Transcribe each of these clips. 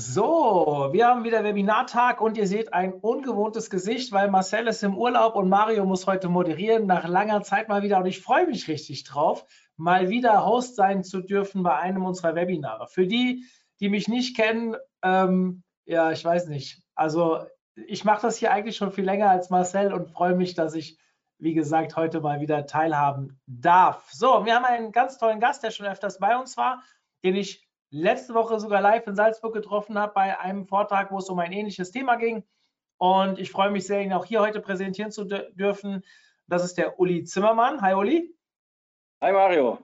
So, wir haben wieder Webinartag und ihr seht ein ungewohntes Gesicht, weil Marcel ist im Urlaub und Mario muss heute moderieren, nach langer Zeit mal wieder. Und ich freue mich richtig drauf, mal wieder Host sein zu dürfen bei einem unserer Webinare. Für die, die mich nicht kennen, ähm, ja, ich weiß nicht. Also ich mache das hier eigentlich schon viel länger als Marcel und freue mich, dass ich, wie gesagt, heute mal wieder teilhaben darf. So, wir haben einen ganz tollen Gast, der schon öfters bei uns war, den ich letzte Woche sogar live in Salzburg getroffen habe bei einem Vortrag, wo es um ein ähnliches Thema ging. Und ich freue mich sehr, ihn auch hier heute präsentieren zu dürfen. Das ist der Uli Zimmermann. Hi Uli. Hi Mario.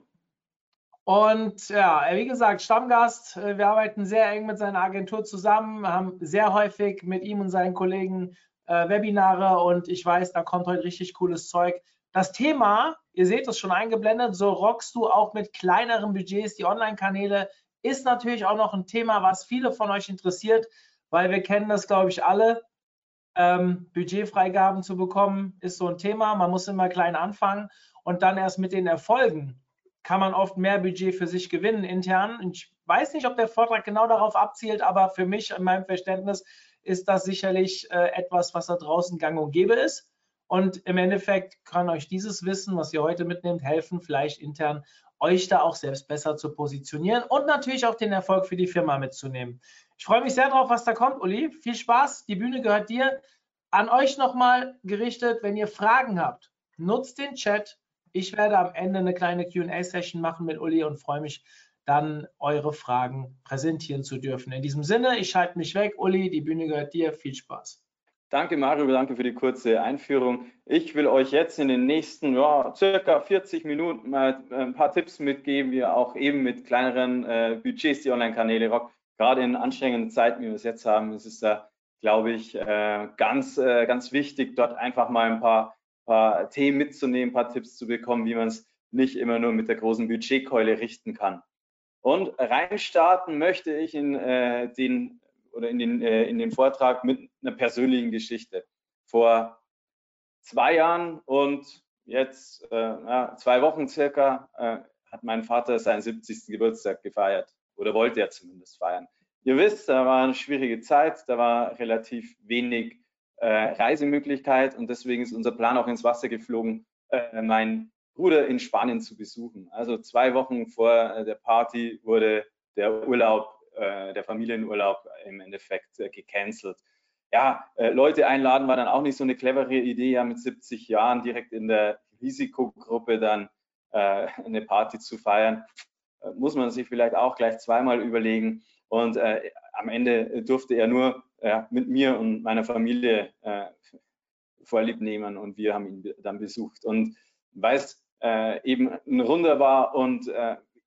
Und ja, wie gesagt, Stammgast. Wir arbeiten sehr eng mit seiner Agentur zusammen, haben sehr häufig mit ihm und seinen Kollegen äh, Webinare und ich weiß, da kommt heute richtig cooles Zeug. Das Thema, ihr seht es schon eingeblendet, so rockst du auch mit kleineren Budgets die Online-Kanäle ist natürlich auch noch ein Thema, was viele von euch interessiert, weil wir kennen das, glaube ich, alle. Ähm, Budgetfreigaben zu bekommen ist so ein Thema. Man muss immer klein anfangen und dann erst mit den Erfolgen kann man oft mehr Budget für sich gewinnen intern. Ich weiß nicht, ob der Vortrag genau darauf abzielt, aber für mich in meinem Verständnis ist das sicherlich äh, etwas, was da draußen gang und gäbe ist. Und im Endeffekt kann euch dieses Wissen, was ihr heute mitnehmt, helfen, vielleicht intern euch da auch selbst besser zu positionieren und natürlich auch den Erfolg für die Firma mitzunehmen. Ich freue mich sehr drauf, was da kommt, Uli. Viel Spaß. Die Bühne gehört dir. An euch nochmal gerichtet, wenn ihr Fragen habt, nutzt den Chat. Ich werde am Ende eine kleine QA-Session machen mit Uli und freue mich dann, eure Fragen präsentieren zu dürfen. In diesem Sinne, ich schalte mich weg. Uli, die Bühne gehört dir. Viel Spaß. Danke Mario, danke für die kurze Einführung. Ich will euch jetzt in den nächsten ja, circa 40 Minuten mal äh, ein paar Tipps mitgeben, wie ihr auch eben mit kleineren äh, Budgets die Online-Kanäle rockt. Gerade in anstrengenden Zeiten, wie wir es jetzt haben, ist es da, glaube ich, äh, ganz, äh, ganz wichtig, dort einfach mal ein paar, paar Themen mitzunehmen, ein paar Tipps zu bekommen, wie man es nicht immer nur mit der großen Budgetkeule richten kann. Und reinstarten möchte ich in äh, den oder in den, äh, in den Vortrag mit einer persönlichen Geschichte. Vor zwei Jahren und jetzt äh, ja, zwei Wochen circa äh, hat mein Vater seinen 70. Geburtstag gefeiert oder wollte er zumindest feiern. Ihr wisst, da war eine schwierige Zeit, da war relativ wenig äh, Reisemöglichkeit und deswegen ist unser Plan auch ins Wasser geflogen, äh, mein Bruder in Spanien zu besuchen. Also zwei Wochen vor äh, der Party wurde der Urlaub äh, der Familienurlaub im Endeffekt äh, gecancelt. Ja, äh, Leute einladen war dann auch nicht so eine clevere Idee, ja mit 70 Jahren direkt in der Risikogruppe dann äh, eine Party zu feiern. Äh, muss man sich vielleicht auch gleich zweimal überlegen. Und äh, am Ende durfte er nur mit mir und meiner Familie Vorlieb nehmen und wir haben ihn dann besucht. Und weil es eben ein Runder war und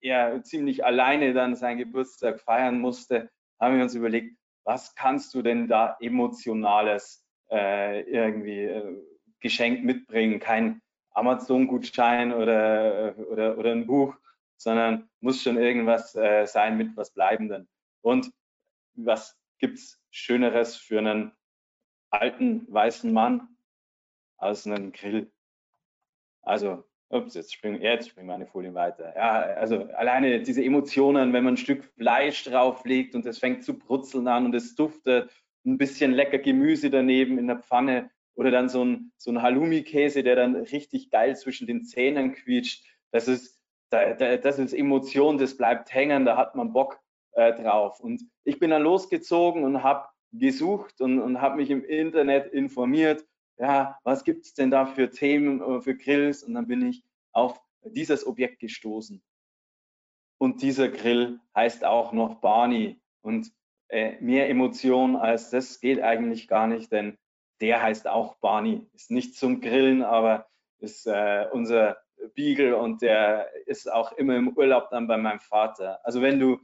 er ziemlich alleine dann seinen Geburtstag feiern musste, haben wir uns überlegt, was kannst du denn da emotionales äh, irgendwie äh, geschenkt mitbringen? Kein Amazon-Gutschein oder, oder, oder ein Buch, sondern muss schon irgendwas äh, sein mit was Bleibenden. Und was gibt's Schöneres für einen alten weißen Mann als einen Grill? Also Ups, jetzt springen, jetzt springen meine Folien weiter. Ja, also alleine diese Emotionen, wenn man ein Stück Fleisch drauflegt und es fängt zu brutzeln an und es duftet, ein bisschen lecker Gemüse daneben in der Pfanne oder dann so ein, so ein Halloumi-Käse, der dann richtig geil zwischen den Zähnen quietscht. Das ist, das ist Emotion, das bleibt hängen, da hat man Bock äh, drauf. Und ich bin dann losgezogen und habe gesucht und, und habe mich im Internet informiert ja, was gibt es denn da für Themen, äh, für Grills? Und dann bin ich auf dieses Objekt gestoßen. Und dieser Grill heißt auch noch Barney. Und äh, mehr Emotion als das geht eigentlich gar nicht, denn der heißt auch Barney. Ist nicht zum Grillen, aber ist äh, unser Beagle und der ist auch immer im Urlaub dann bei meinem Vater. Also wenn du,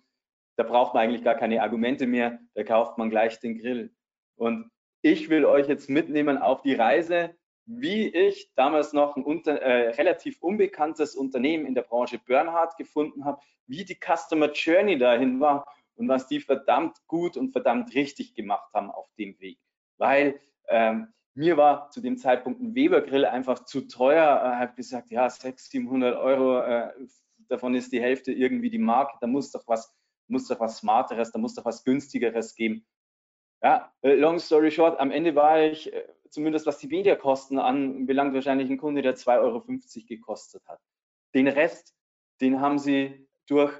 da braucht man eigentlich gar keine Argumente mehr, da kauft man gleich den Grill. Und ich will euch jetzt mitnehmen auf die Reise, wie ich damals noch ein unter, äh, relativ unbekanntes Unternehmen in der Branche Bernhard gefunden habe, wie die Customer Journey dahin war und was die verdammt gut und verdammt richtig gemacht haben auf dem Weg. Weil ähm, mir war zu dem Zeitpunkt ein Weber-Grill einfach zu teuer. Ich äh, habe gesagt, ja, 600, 700 Euro, äh, davon ist die Hälfte irgendwie die Marke, da muss doch was muss doch was Smarteres, da muss doch was Günstigeres geben. Ja, äh, long story short, am Ende war ich, äh, zumindest was die Mediakosten anbelangt, wahrscheinlich ein Kunde, der 2,50 Euro gekostet hat. Den Rest, den haben sie durch,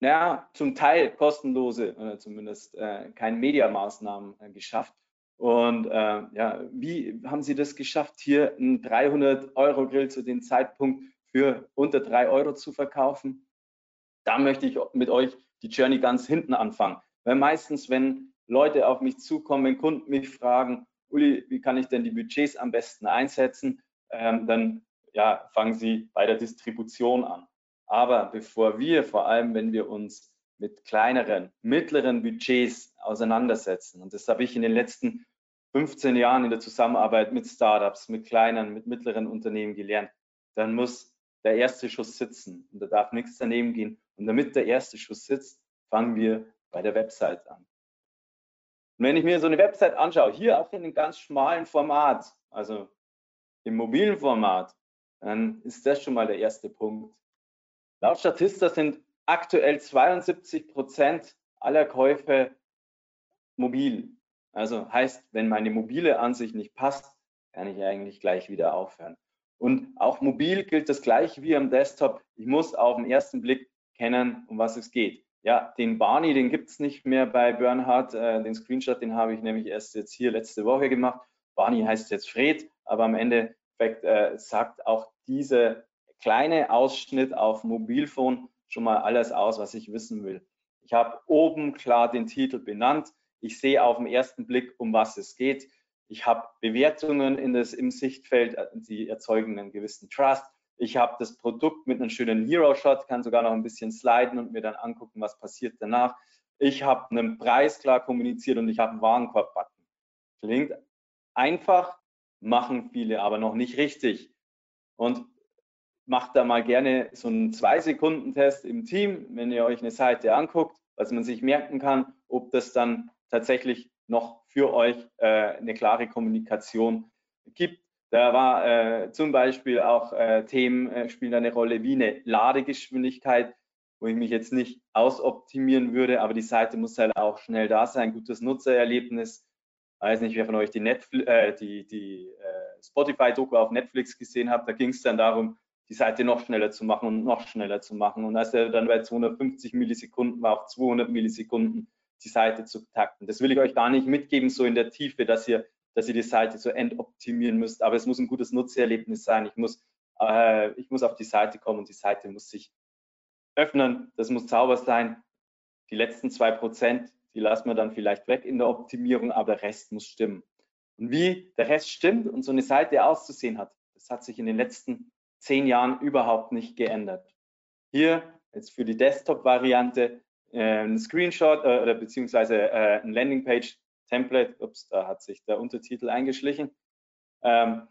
naja, zum Teil kostenlose oder zumindest äh, keine Mediamaßnahmen äh, geschafft. Und äh, ja, wie haben Sie das geschafft, hier einen 300-Euro-Grill zu dem Zeitpunkt für unter 3 Euro zu verkaufen? Da möchte ich mit euch die Journey ganz hinten anfangen. Weil meistens, wenn Leute auf mich zukommen, wenn Kunden mich fragen, Uli, wie kann ich denn die Budgets am besten einsetzen, ähm, dann ja, fangen sie bei der Distribution an. Aber bevor wir, vor allem wenn wir uns mit kleineren, mittleren Budgets auseinandersetzen, und das habe ich in den letzten 15 Jahren in der Zusammenarbeit mit Startups, mit kleinen, mit mittleren Unternehmen gelernt, dann muss der erste Schuss sitzen und da darf nichts daneben gehen. Und damit der erste Schuss sitzt, fangen wir bei der Website an. Und wenn ich mir so eine Website anschaue, hier auch in einem ganz schmalen Format, also im mobilen Format, dann ist das schon mal der erste Punkt. Laut Statista sind aktuell 72 Prozent aller Käufe mobil. Also heißt, wenn meine mobile Ansicht nicht passt, kann ich eigentlich gleich wieder aufhören. Und auch mobil gilt das gleiche wie am Desktop. Ich muss auf den ersten Blick kennen, um was es geht. Ja, den Barney, den gibt es nicht mehr bei Bernhard. Äh, den Screenshot, den habe ich nämlich erst jetzt hier letzte Woche gemacht. Barney heißt jetzt Fred, aber am Endeffekt äh, sagt auch dieser kleine Ausschnitt auf Mobilfon schon mal alles aus, was ich wissen will. Ich habe oben klar den Titel benannt. Ich sehe auf den ersten Blick, um was es geht. Ich habe Bewertungen in das, im Sichtfeld, äh, die erzeugen einen gewissen Trust. Ich habe das Produkt mit einem schönen Hero-Shot, kann sogar noch ein bisschen sliden und mir dann angucken, was passiert danach. Ich habe einen Preis klar kommuniziert und ich habe einen Warenkorb-Button. Klingt einfach, machen viele aber noch nicht richtig. Und macht da mal gerne so einen Zwei-Sekunden-Test im Team, wenn ihr euch eine Seite anguckt, was man sich merken kann, ob das dann tatsächlich noch für euch äh, eine klare Kommunikation gibt. Da war äh, zum Beispiel auch äh, Themen äh, spielen eine Rolle wie eine Ladegeschwindigkeit, wo ich mich jetzt nicht ausoptimieren würde, aber die Seite muss halt auch schnell da sein, gutes Nutzererlebnis. Weiß nicht, wer von euch die, Netflix, äh, die, die äh, Spotify-Doku auf Netflix gesehen hat. Da ging es dann darum, die Seite noch schneller zu machen und noch schneller zu machen. Und als er dann bei 250 Millisekunden war, auf 200 Millisekunden, die Seite zu takten. Das will ich euch gar nicht mitgeben, so in der Tiefe, dass ihr, dass ihr die Seite so endoptimieren müsst. Aber es muss ein gutes Nutzererlebnis sein. Ich muss, äh, ich muss auf die Seite kommen und die Seite muss sich öffnen. Das muss sauber sein. Die letzten zwei Prozent, die lassen wir dann vielleicht weg in der Optimierung, aber der Rest muss stimmen. Und wie der Rest stimmt und so eine Seite auszusehen hat, das hat sich in den letzten zehn Jahren überhaupt nicht geändert. Hier jetzt für die Desktop-Variante äh, ein Screenshot äh, oder beziehungsweise äh, ein Landingpage-Template. Ups, da hat sich der Untertitel eingeschlichen. Ähm,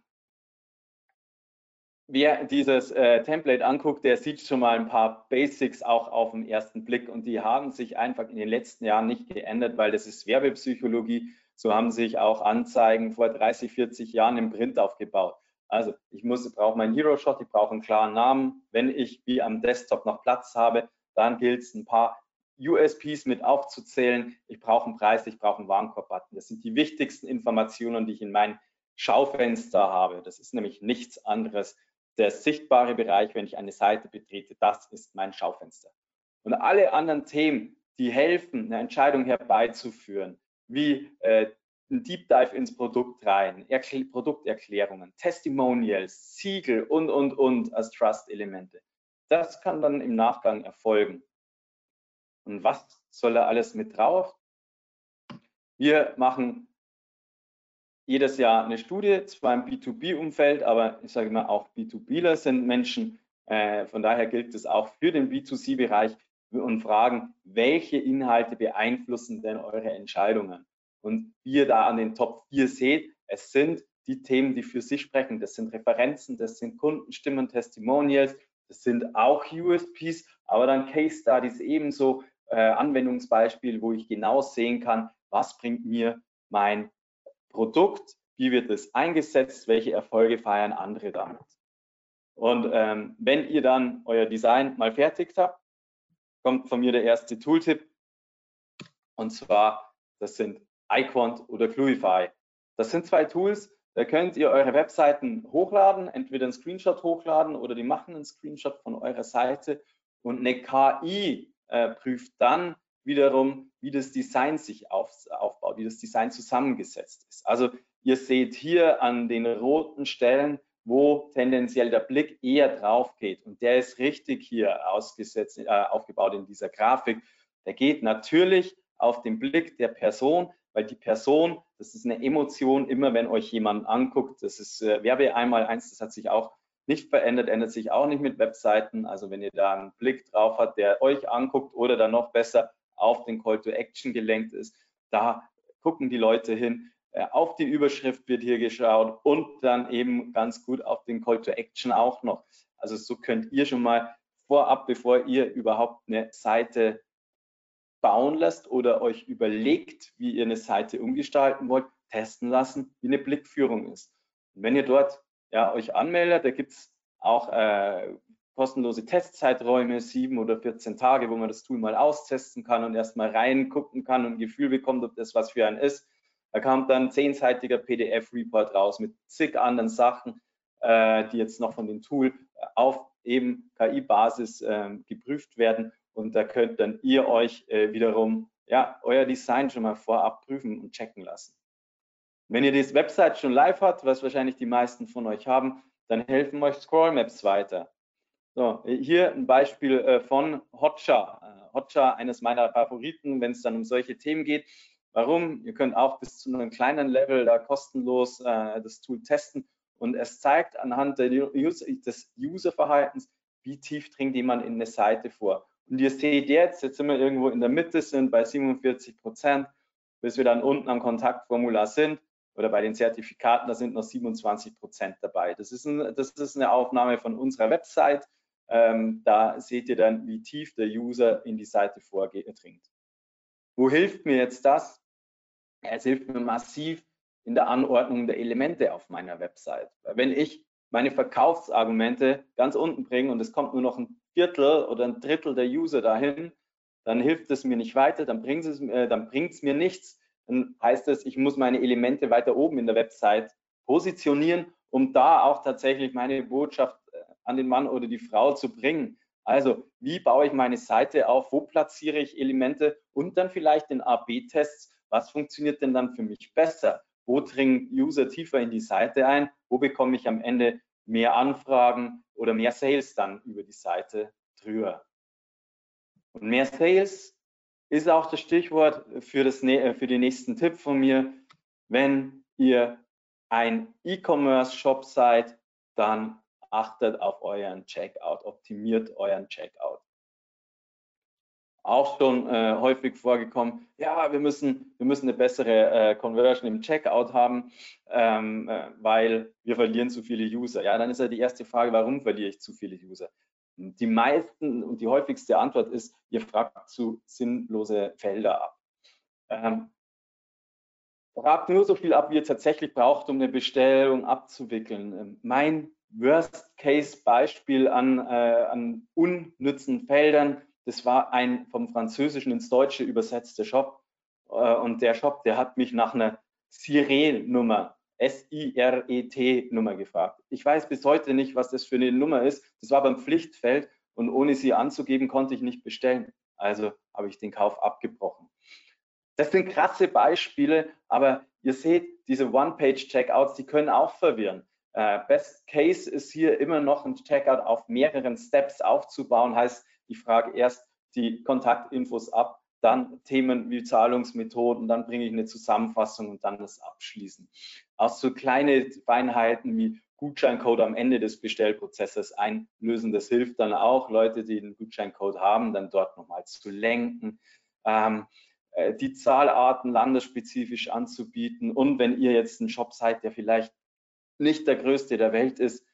wer dieses äh, Template anguckt, der sieht schon mal ein paar Basics auch auf den ersten Blick und die haben sich einfach in den letzten Jahren nicht geändert, weil das ist Werbepsychologie. So haben sich auch Anzeigen vor 30, 40 Jahren im Print aufgebaut. Also ich muss, brauche meinen Hero Shot, ich brauche einen klaren Namen. Wenn ich wie am Desktop noch Platz habe, dann gilt es ein paar USPs mit aufzuzählen. Ich brauche einen Preis, ich brauche einen Warenkorb-Button. Das sind die wichtigsten Informationen, die ich in meinem Schaufenster habe. Das ist nämlich nichts anderes. Der sichtbare Bereich, wenn ich eine Seite betrete, das ist mein Schaufenster. Und alle anderen Themen, die helfen, eine Entscheidung herbeizuführen, wie äh, ein Deep Dive ins Produkt rein, Erkl Produkterklärungen, Testimonials, Siegel und, und, und als Trust-Elemente. Das kann dann im Nachgang erfolgen. Und was soll da alles mit drauf? Wir machen jedes Jahr eine Studie, zwar im B2B-Umfeld, aber ich sage mal auch B2Bler sind Menschen. Äh, von daher gilt es auch für den B2C-Bereich und fragen, welche Inhalte beeinflussen denn eure Entscheidungen? Und wie ihr da an den Top 4 seht, es sind die Themen, die für sich sprechen. Das sind Referenzen, das sind Kundenstimmen, Testimonials, das sind auch USPs, aber dann Case Studies ebenso, äh, Anwendungsbeispiel, wo ich genau sehen kann, was bringt mir mein Produkt, wie wird es eingesetzt, welche Erfolge feiern andere damit. Und ähm, wenn ihr dann euer Design mal fertig habt, kommt von mir der erste Tooltip. Und zwar, das sind iQuant oder Fluify. Das sind zwei Tools, da könnt ihr eure Webseiten hochladen, entweder einen Screenshot hochladen oder die machen einen Screenshot von eurer Seite und eine KI äh, prüft dann wiederum, wie das Design sich auf, aufbaut, wie das Design zusammengesetzt ist. Also ihr seht hier an den roten Stellen, wo tendenziell der Blick eher drauf geht. Und der ist richtig hier ausgesetzt, äh, aufgebaut in dieser Grafik. Der geht natürlich auf den Blick der Person, weil die Person, das ist eine Emotion, immer wenn euch jemand anguckt, das ist äh, Werbe einmal eins, das hat sich auch nicht verändert, ändert sich auch nicht mit Webseiten. Also wenn ihr da einen Blick drauf habt, der euch anguckt oder dann noch besser auf den Call to Action gelenkt ist, da gucken die Leute hin. Äh, auf die Überschrift wird hier geschaut und dann eben ganz gut auf den Call to Action auch noch. Also so könnt ihr schon mal vorab, bevor ihr überhaupt eine Seite bauen lasst oder euch überlegt, wie ihr eine Seite umgestalten wollt, testen lassen, wie eine Blickführung ist. Und wenn ihr dort ja, euch anmeldet, da gibt es auch äh, kostenlose Testzeiträume, sieben oder 14 Tage, wo man das Tool mal austesten kann und erstmal reingucken kann und ein Gefühl bekommt, ob das was für einen ist. Da kam dann zehnseitiger PDF-Report raus mit zig anderen Sachen, äh, die jetzt noch von dem Tool auf eben KI-Basis äh, geprüft werden. Und da könnt dann ihr euch äh, wiederum ja, euer Design schon mal vorab prüfen und checken lassen. Wenn ihr die Website schon live habt, was wahrscheinlich die meisten von euch haben, dann helfen euch Scrollmaps weiter. So, hier ein Beispiel äh, von Hotjar. Äh, Hotjar, eines meiner Favoriten, wenn es dann um solche Themen geht. Warum? Ihr könnt auch bis zu einem kleinen Level da kostenlos äh, das Tool testen und es zeigt anhand User, des Userverhaltens, wie tief dringt jemand in eine Seite vor. Und ihr seht jetzt, jetzt sind wir irgendwo in der Mitte, sind bei 47 Prozent, bis wir dann unten am Kontaktformular sind oder bei den Zertifikaten, da sind noch 27 Prozent dabei. Das ist, ein, das ist eine Aufnahme von unserer Website. Ähm, da seht ihr dann, wie tief der User in die Seite vordringt. Wo hilft mir jetzt das? Es hilft mir massiv in der Anordnung der Elemente auf meiner Website. Wenn ich meine Verkaufsargumente ganz unten bringe und es kommt nur noch ein Viertel oder ein Drittel der User dahin, dann hilft es mir nicht weiter, dann bringt es, äh, dann bringt es mir nichts. Dann heißt es, ich muss meine Elemente weiter oben in der Website positionieren, um da auch tatsächlich meine Botschaft an den Mann oder die Frau zu bringen. Also, wie baue ich meine Seite auf? Wo platziere ich Elemente? Und dann vielleicht den A-B-Tests. Was funktioniert denn dann für mich besser? Wo dringen User tiefer in die Seite ein? Wo bekomme ich am Ende mehr Anfragen oder mehr Sales dann über die Seite drüber? Und mehr Sales ist auch das Stichwort für, das, für den nächsten Tipp von mir. Wenn ihr ein E-Commerce-Shop seid, dann achtet auf euren Checkout, optimiert euren Checkout. Auch schon äh, häufig vorgekommen, ja, wir müssen, wir müssen eine bessere äh, Conversion im Checkout haben, ähm, äh, weil wir verlieren zu viele User. Ja, dann ist ja die erste Frage, warum verliere ich zu viele User? Die meisten und die häufigste Antwort ist, ihr fragt zu sinnlose Felder ab. Ähm, fragt nur so viel ab, wie ihr tatsächlich braucht, um eine Bestellung abzuwickeln. Ähm, mein Worst-Case-Beispiel an, äh, an unnützen Feldern. Das war ein vom Französischen ins Deutsche übersetzter Shop. Äh, und der Shop, der hat mich nach einer Siret-Nummer, S-I-R-E-T-Nummer gefragt. Ich weiß bis heute nicht, was das für eine Nummer ist. Das war beim Pflichtfeld und ohne sie anzugeben, konnte ich nicht bestellen. Also habe ich den Kauf abgebrochen. Das sind krasse Beispiele, aber ihr seht, diese One-Page-Checkouts, die können auch verwirren. Äh, Best Case ist hier immer noch ein Checkout auf mehreren Steps aufzubauen, heißt, ich frage erst die Kontaktinfos ab, dann Themen wie Zahlungsmethoden, dann bringe ich eine Zusammenfassung und dann das Abschließen. Auch so kleine Feinheiten wie Gutscheincode am Ende des Bestellprozesses einlösen, das hilft dann auch, Leute, die einen Gutscheincode haben, dann dort nochmal zu lenken. Ähm, äh, die Zahlarten landesspezifisch anzubieten und wenn ihr jetzt ein Shop seid, der vielleicht nicht der größte der Welt ist,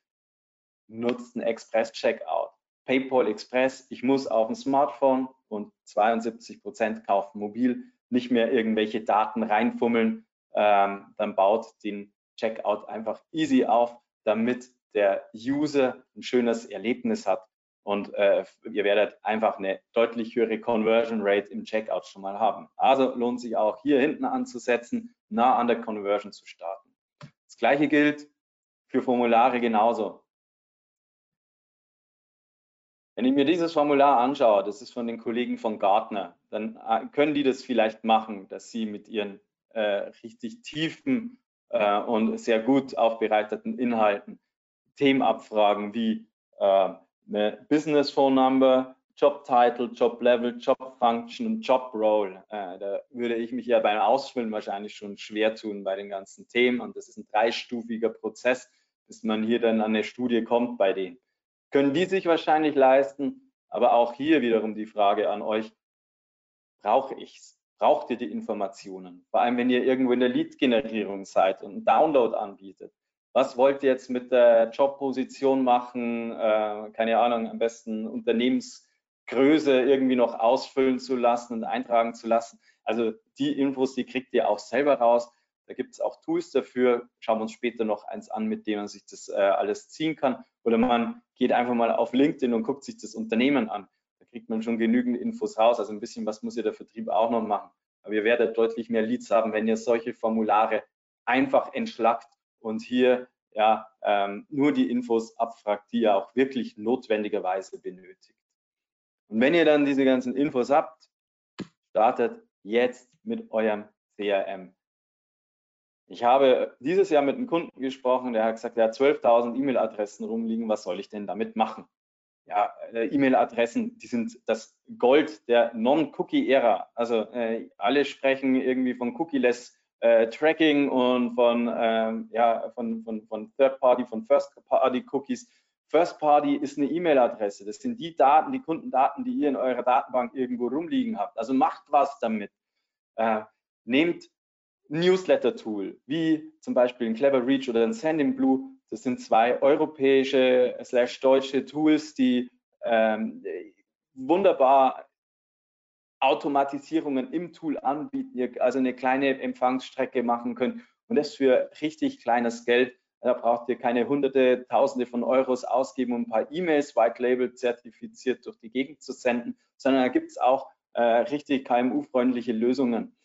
nutzt ein Express-Checkout. PayPal Express, ich muss auf dem Smartphone und 72 Prozent kaufen mobil, nicht mehr irgendwelche Daten reinfummeln, ähm, dann baut den Checkout einfach easy auf, damit der User ein schönes Erlebnis hat und äh, ihr werdet einfach eine deutlich höhere Conversion Rate im Checkout schon mal haben. Also lohnt sich auch hier hinten anzusetzen, nah an der Conversion zu starten. Das gleiche gilt für Formulare genauso. Wenn ich mir dieses Formular anschaue, das ist von den Kollegen von Gartner, dann äh, können die das vielleicht machen, dass sie mit ihren richtig tiefen äh, und sehr gut aufbereiteten Inhalten Themen abfragen wie äh, eine Business Phone Number, Job Title, Job Level, Job Function und Job Role. Äh, da würde ich mich ja beim Ausfüllen wahrscheinlich schon schwer tun bei den ganzen Themen und das ist ein dreistufiger Prozess, bis man hier dann an eine Studie kommt bei denen können die sich wahrscheinlich leisten. Aber auch hier wiederum die Frage an euch, brauche ich es? Braucht ihr die Informationen? Vor allem, wenn ihr irgendwo in der Lead-Generierung seid und einen Download anbietet. Was wollt ihr jetzt mit der Jobposition machen? Äh, keine Ahnung, am besten Unternehmensgröße irgendwie noch ausfüllen zu lassen und eintragen zu lassen. Also die Infos, die kriegt ihr auch selber raus. Da gibt es auch Tools dafür. Schauen wir uns später noch eins an, mit dem man sich das äh, alles ziehen kann. Oder man geht einfach mal auf LinkedIn und guckt sich das Unternehmen an. Kriegt man schon genügend Infos raus. Also ein bisschen was muss ja der Vertrieb auch noch machen. Aber ihr werdet deutlich mehr Leads haben, wenn ihr solche Formulare einfach entschlackt und hier ja ähm, nur die Infos abfragt, die ihr auch wirklich notwendigerweise benötigt. Und wenn ihr dann diese ganzen Infos habt, startet jetzt mit eurem CRM. Ich habe dieses Jahr mit einem Kunden gesprochen, der hat gesagt, er hat 12.000 E-Mail-Adressen rumliegen, was soll ich denn damit machen? Ja, äh, E-Mail-Adressen, die sind das Gold der Non-Cookie-Ära. Also äh, alle sprechen irgendwie von Cookie-less äh, Tracking und von, ähm, ja, von, von, von Third-Party, von First-Party-Cookies. First-Party ist eine E-Mail-Adresse. Das sind die Daten, die Kundendaten, die ihr in eurer Datenbank irgendwo rumliegen habt. Also macht was damit. Äh, nehmt Newsletter-Tool, wie zum Beispiel ein Clever Reach oder ein Sendinblue. Das sind zwei europäische slash deutsche Tools, die ähm, wunderbar Automatisierungen im Tool anbieten, ihr also eine kleine Empfangsstrecke machen könnt und das für richtig kleines Geld. Da braucht ihr keine hunderte, tausende von Euros ausgeben, um ein paar E-Mails White Label zertifiziert durch die Gegend zu senden, sondern da gibt es auch äh, richtig KMU-freundliche Lösungen.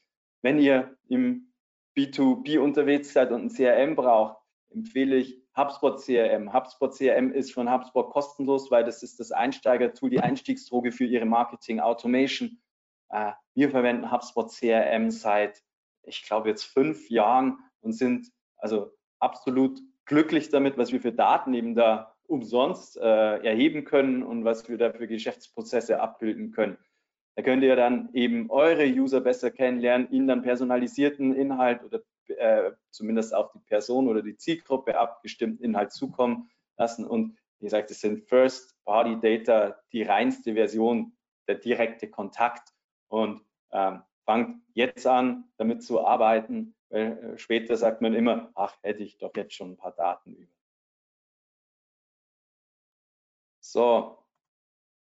Wenn ihr im B2B unterwegs seid und ein CRM braucht, empfehle ich HubSpot CRM. HubSpot CRM ist von HubSpot kostenlos, weil das ist das Einsteigertool, die Einstiegsdroge für Ihre Marketing Automation. Äh, wir verwenden HubSpot CRM seit, ich glaube, jetzt fünf Jahren und sind also absolut glücklich damit, was wir für Daten eben da umsonst äh, erheben können und was wir da für Geschäftsprozesse abbilden können. Da könnt ihr dann eben eure User besser kennenlernen, ihnen dann personalisierten Inhalt oder äh, zumindest auf die Person oder die Zielgruppe abgestimmten Inhalt zukommen lassen. Und wie gesagt, es sind First-Party-Data, die reinste Version, der direkte Kontakt. Und ähm, fangt jetzt an, damit zu arbeiten, weil äh, später sagt man immer, ach, hätte ich doch jetzt schon ein paar Daten über. So,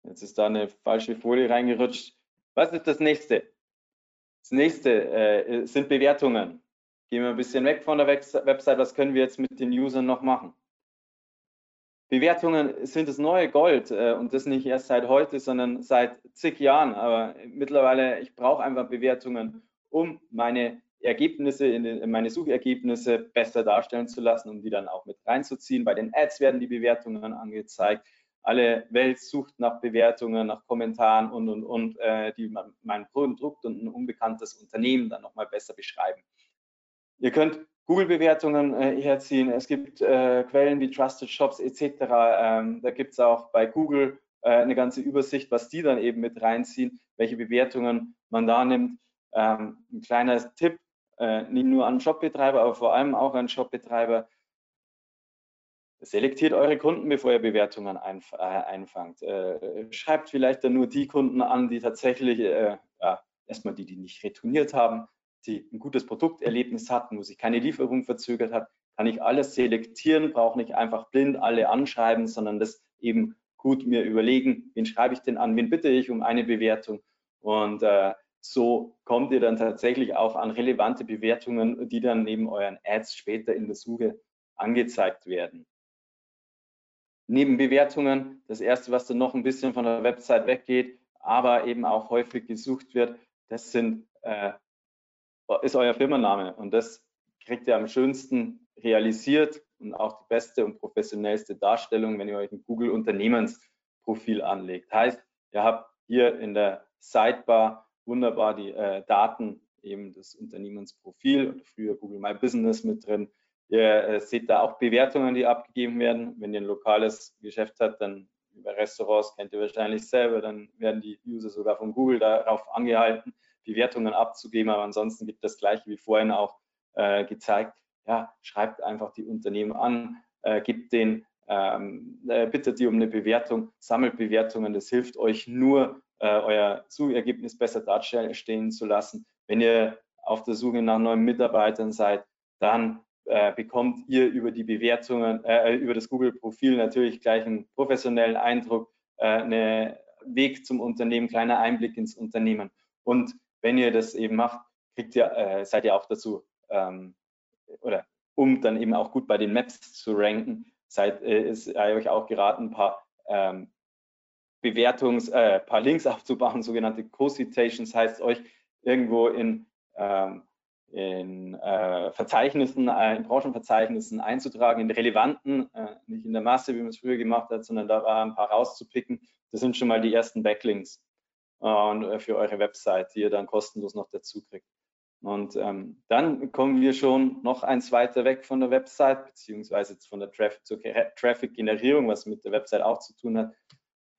Jetzt ist da eine falsche Folie reingerutscht. Was ist das nächste? Das nächste äh, sind Bewertungen. Gehen wir ein bisschen weg von der Website. Was können wir jetzt mit den Usern noch machen? Bewertungen sind das neue Gold äh, und das nicht erst seit heute, sondern seit zig Jahren. Aber mittlerweile, ich brauche einfach Bewertungen, um meine Ergebnisse, in, meine Suchergebnisse besser darstellen zu lassen, um die dann auch mit reinzuziehen. Bei den Ads werden die Bewertungen angezeigt alle Welt sucht nach Bewertungen, nach Kommentaren und, und, und, äh, die mein Produkt und ein unbekanntes Unternehmen dann nochmal besser beschreiben. Ihr könnt Google-Bewertungen äh, herziehen. Es gibt äh, Quellen wie Trusted Shops etc. Ähm, da gibt es auch bei Google äh, eine ganze Übersicht, was die dann eben mit reinziehen, welche Bewertungen man da nimmt. Ähm, ein kleiner Tipp, äh, nicht nur an Shopbetreiber, aber vor allem auch an Shopbetreiber, Selektiert eure Kunden, bevor ihr Bewertungen einf äh, einfangt. Äh, schreibt vielleicht dann nur die Kunden an, die tatsächlich, ja, erstmal die, die nicht retourniert haben, die ein gutes Produkterlebnis hatten, wo sich keine Lieferung verzögert hat. Kann ich alles selektieren, brauche nicht einfach blind alle anschreiben, sondern das eben gut mir überlegen, wen schreibe ich denn an, wen bitte ich um eine Bewertung. Und äh, so kommt ihr dann tatsächlich auch an relevante Bewertungen, die dann neben euren Ads später in der Suche angezeigt werden. neben Bewertungen, das erste, was dann noch ein bisschen von der Website weggeht, aber eben auch häufig gesucht wird, das sind, äh, ist euer Firmenname und das kriegt ihr am schönsten realisiert und auch die beste und professionellste Darstellung, wenn ihr euch ein Google Unternehmensprofil anlegt. Heißt, ihr habt hier in der Sidebar wunderbar die äh, Daten eben des Unternehmensprofil oder früher Google My Business mit drin. Ihr äh, seht da auch Bewertungen, die abgegeben werden. Wenn ihr ein lokales Geschäft habt, dann über Restaurants kennt ihr wahrscheinlich selber, dann werden die User sogar von Google darauf angehalten, Bewertungen abzugeben. Aber ansonsten gibt das gleiche wie vorhin auch äh, gezeigt. Ja, schreibt einfach die Unternehmen an, äh, gibt den, ähm, äh, bittet die um eine Bewertung, sammelt Bewertungen. Das hilft euch nur, äh, euer Suchergebnis besser darstellen zu lassen. Wenn ihr auf der Suche nach neuen Mitarbeitern seid, dann äh, bekommt ihr über die Bewertungen, äh, über das Google-Profil natürlich gleich einen professionellen Eindruck, einen Weg zum Unternehmen, kleiner Einblick ins Unternehmen. Und wenn ihr das eben macht, kriegt ihr, äh, seid ihr auch dazu, ähm, oder um dann eben auch gut bei den Maps zu ranken, seid, äh, ist euch auch geraten, ein paar ähm, Bewertungs, äh, paar Links aufzubauen, sogenannte Co-Citations, heißt euch irgendwo in ähm, in äh, Verzeichnissen, äh, in Branchenverzeichnissen einzutragen, in relevanten, äh, nicht in der Masse, wie man es früher gemacht hat, sondern da ein paar rauszupicken. Das sind schon mal die ersten Backlinks äh, für eure Website, die ihr dann kostenlos noch dazu kriegt. Und ähm, dann kommen wir schon noch eins weiter weg von der Website, beziehungsweise von der Traffic zur Traffic-Generierung, was mit der Website auch zu tun hat,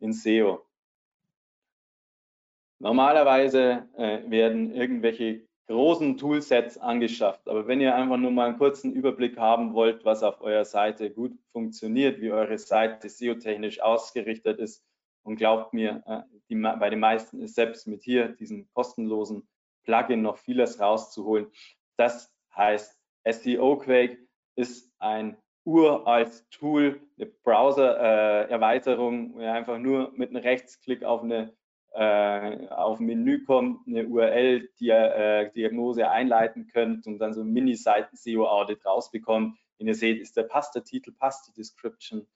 in SEO. Normalerweise äh, werden irgendwelche großen Toolsets angeschafft. Aber wenn ihr einfach nur mal einen kurzen Überblick haben wollt, was auf eurer Seite gut funktioniert, wie eure Seite SEO-technisch ausgerichtet ist, und glaubt mir, äh, die, bei den meisten ist selbst mit hier diesem kostenlosen Plugin noch vieles rauszuholen. Das heißt, SEO Quake ist ein uralt Tool, eine Browser-Erweiterung, wo ihr einfach nur mit einem Rechtsklick auf eine äh, auf ein Menü kommt, eine URL-Diagnose äh, einleiten könnt und dann so ein Mini-Seiten-SEO-Audit rausbekommt. Wenn ihr seht, ist der, passt der Titel, passt die Description,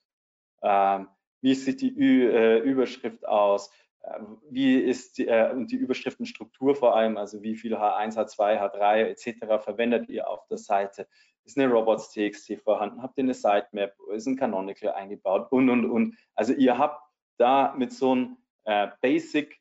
ähm, wie sieht die Ü, äh, Überschrift aus, äh, wie ist die, äh, und die Überschriftenstruktur vor allem, also wie viel H1, H2, H3 etc. verwendet ihr auf der Seite. Ist eine Robots.txt vorhanden? Habt ihr eine Sitemap? Ist ein Canonical eingebaut? Und, und, und. Also ihr habt da mit so einem äh, Basic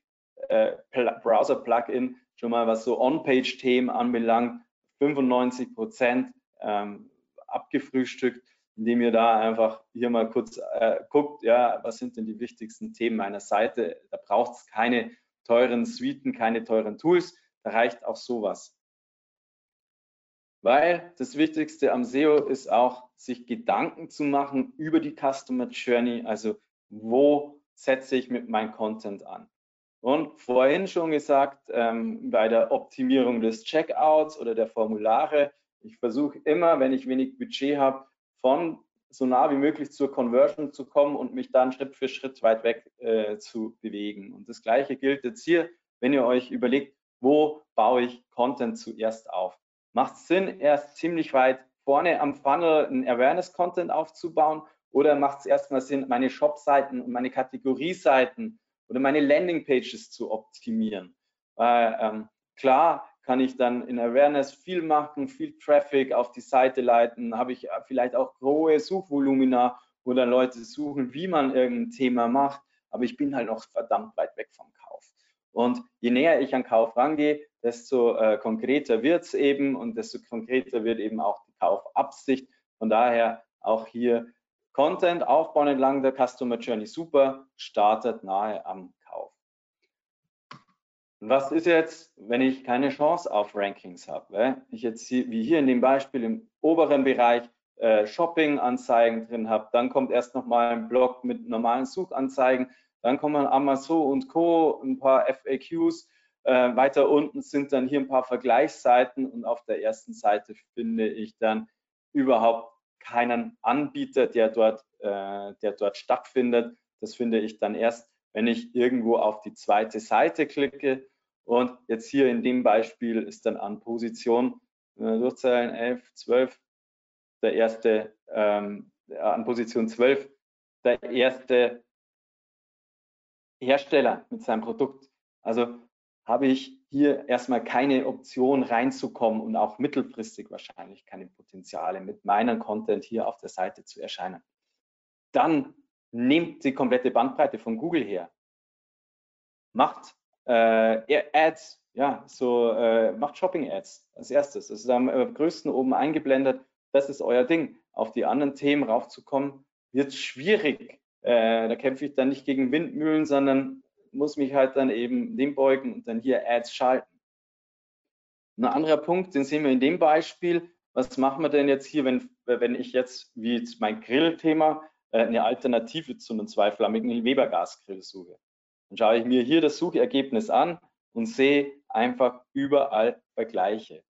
äh, Browser Plugin schon mal was so On-Page-Themen anbelangt, 95 Prozent ähm, abgefrühstückt, indem ihr da einfach hier mal kurz äh, guckt, ja, was sind denn die wichtigsten Themen meiner Seite? Da braucht es keine teuren Suiten, keine teuren Tools, da reicht auch sowas. Weil das Wichtigste am SEO ist auch, sich Gedanken zu machen über die Customer Journey, also wo setze ich mit meinem Content an. Und vorhin schon gesagt, ähm, bei der Optimierung des Checkouts oder der Formulare, ich versuche immer, wenn ich wenig Budget habe, von so nah wie möglich zur Conversion zu kommen und mich dann Schritt für Schritt weit weg äh, zu bewegen. Und das Gleiche gilt jetzt hier, wenn ihr euch überlegt, wo baue ich Content zuerst auf? Macht es Sinn, erst ziemlich weit vorne am Funnel ein Awareness-Content aufzubauen oder macht es erstmal Sinn, meine Shop-Seiten und meine Kategorieseiten oder meine Landing-Pages zu optimieren? Weil ähm, klar kann ich dann in Awareness viel machen, viel Traffic auf die Seite leiten, habe ich vielleicht auch hohe Suchvolumina, wo dann Leute suchen, wie man irgendein Thema macht, aber ich bin halt noch verdammt weit weg vom Kauf. Und je näher ich an Kauf rangehe, desto äh, konkreter wird es eben und desto konkreter wird eben auch die Kaufabsicht. Von daher auch hier Content aufbauen entlang der Customer Journey super, startet nahe am was ist jetzt, wenn ich keine Chance auf Rankings habe? Ich jetzt hier, wie hier in dem Beispiel im oberen Bereich äh, Shopping-Anzeigen drin habe, dann kommt erst nochmal ein Blog mit normalen Suchanzeigen, dann kommen Amazon und Co., ein paar FAQs, äh, weiter unten sind dann hier ein paar Vergleichsseiten und auf der ersten Seite finde ich dann überhaupt keinen Anbieter, der dort, äh, der dort stattfindet. Das finde ich dann erst, wenn ich irgendwo auf die zweite Seite klicke. Und jetzt hier in dem Beispiel ist dann an Position äh, durchzählen 11, 12, der erste ähm, an Position 12 der erste Hersteller mit seinem Produkt. Also habe ich hier erstmal keine Option reinzukommen und auch mittelfristig wahrscheinlich keine Potenziale mit meinem Content hier auf der Seite zu erscheinen. Dann nehmt die komplette Bandbreite von Google her. Macht äh, Ads, ja, so äh, macht Shopping Ads als erstes. Das ist am größten oben eingeblendet. Das ist euer Ding. Auf die anderen Themen raufzukommen, wird schwierig. Äh, da kämpfe ich dann nicht gegen Windmühlen, sondern muss mich halt dann eben dem beugen und dann hier Ads schalten. Ein anderer Punkt, den sehen wir in dem Beispiel. Was machen wir denn jetzt hier, wenn, wenn ich jetzt, wie jetzt mein Grillthema, eine Alternative zu einem zweiflammigen Webergasgrill suche? Dann schaue ich mir hier das Suchergebnis an und sehe einfach überall Vergleiche.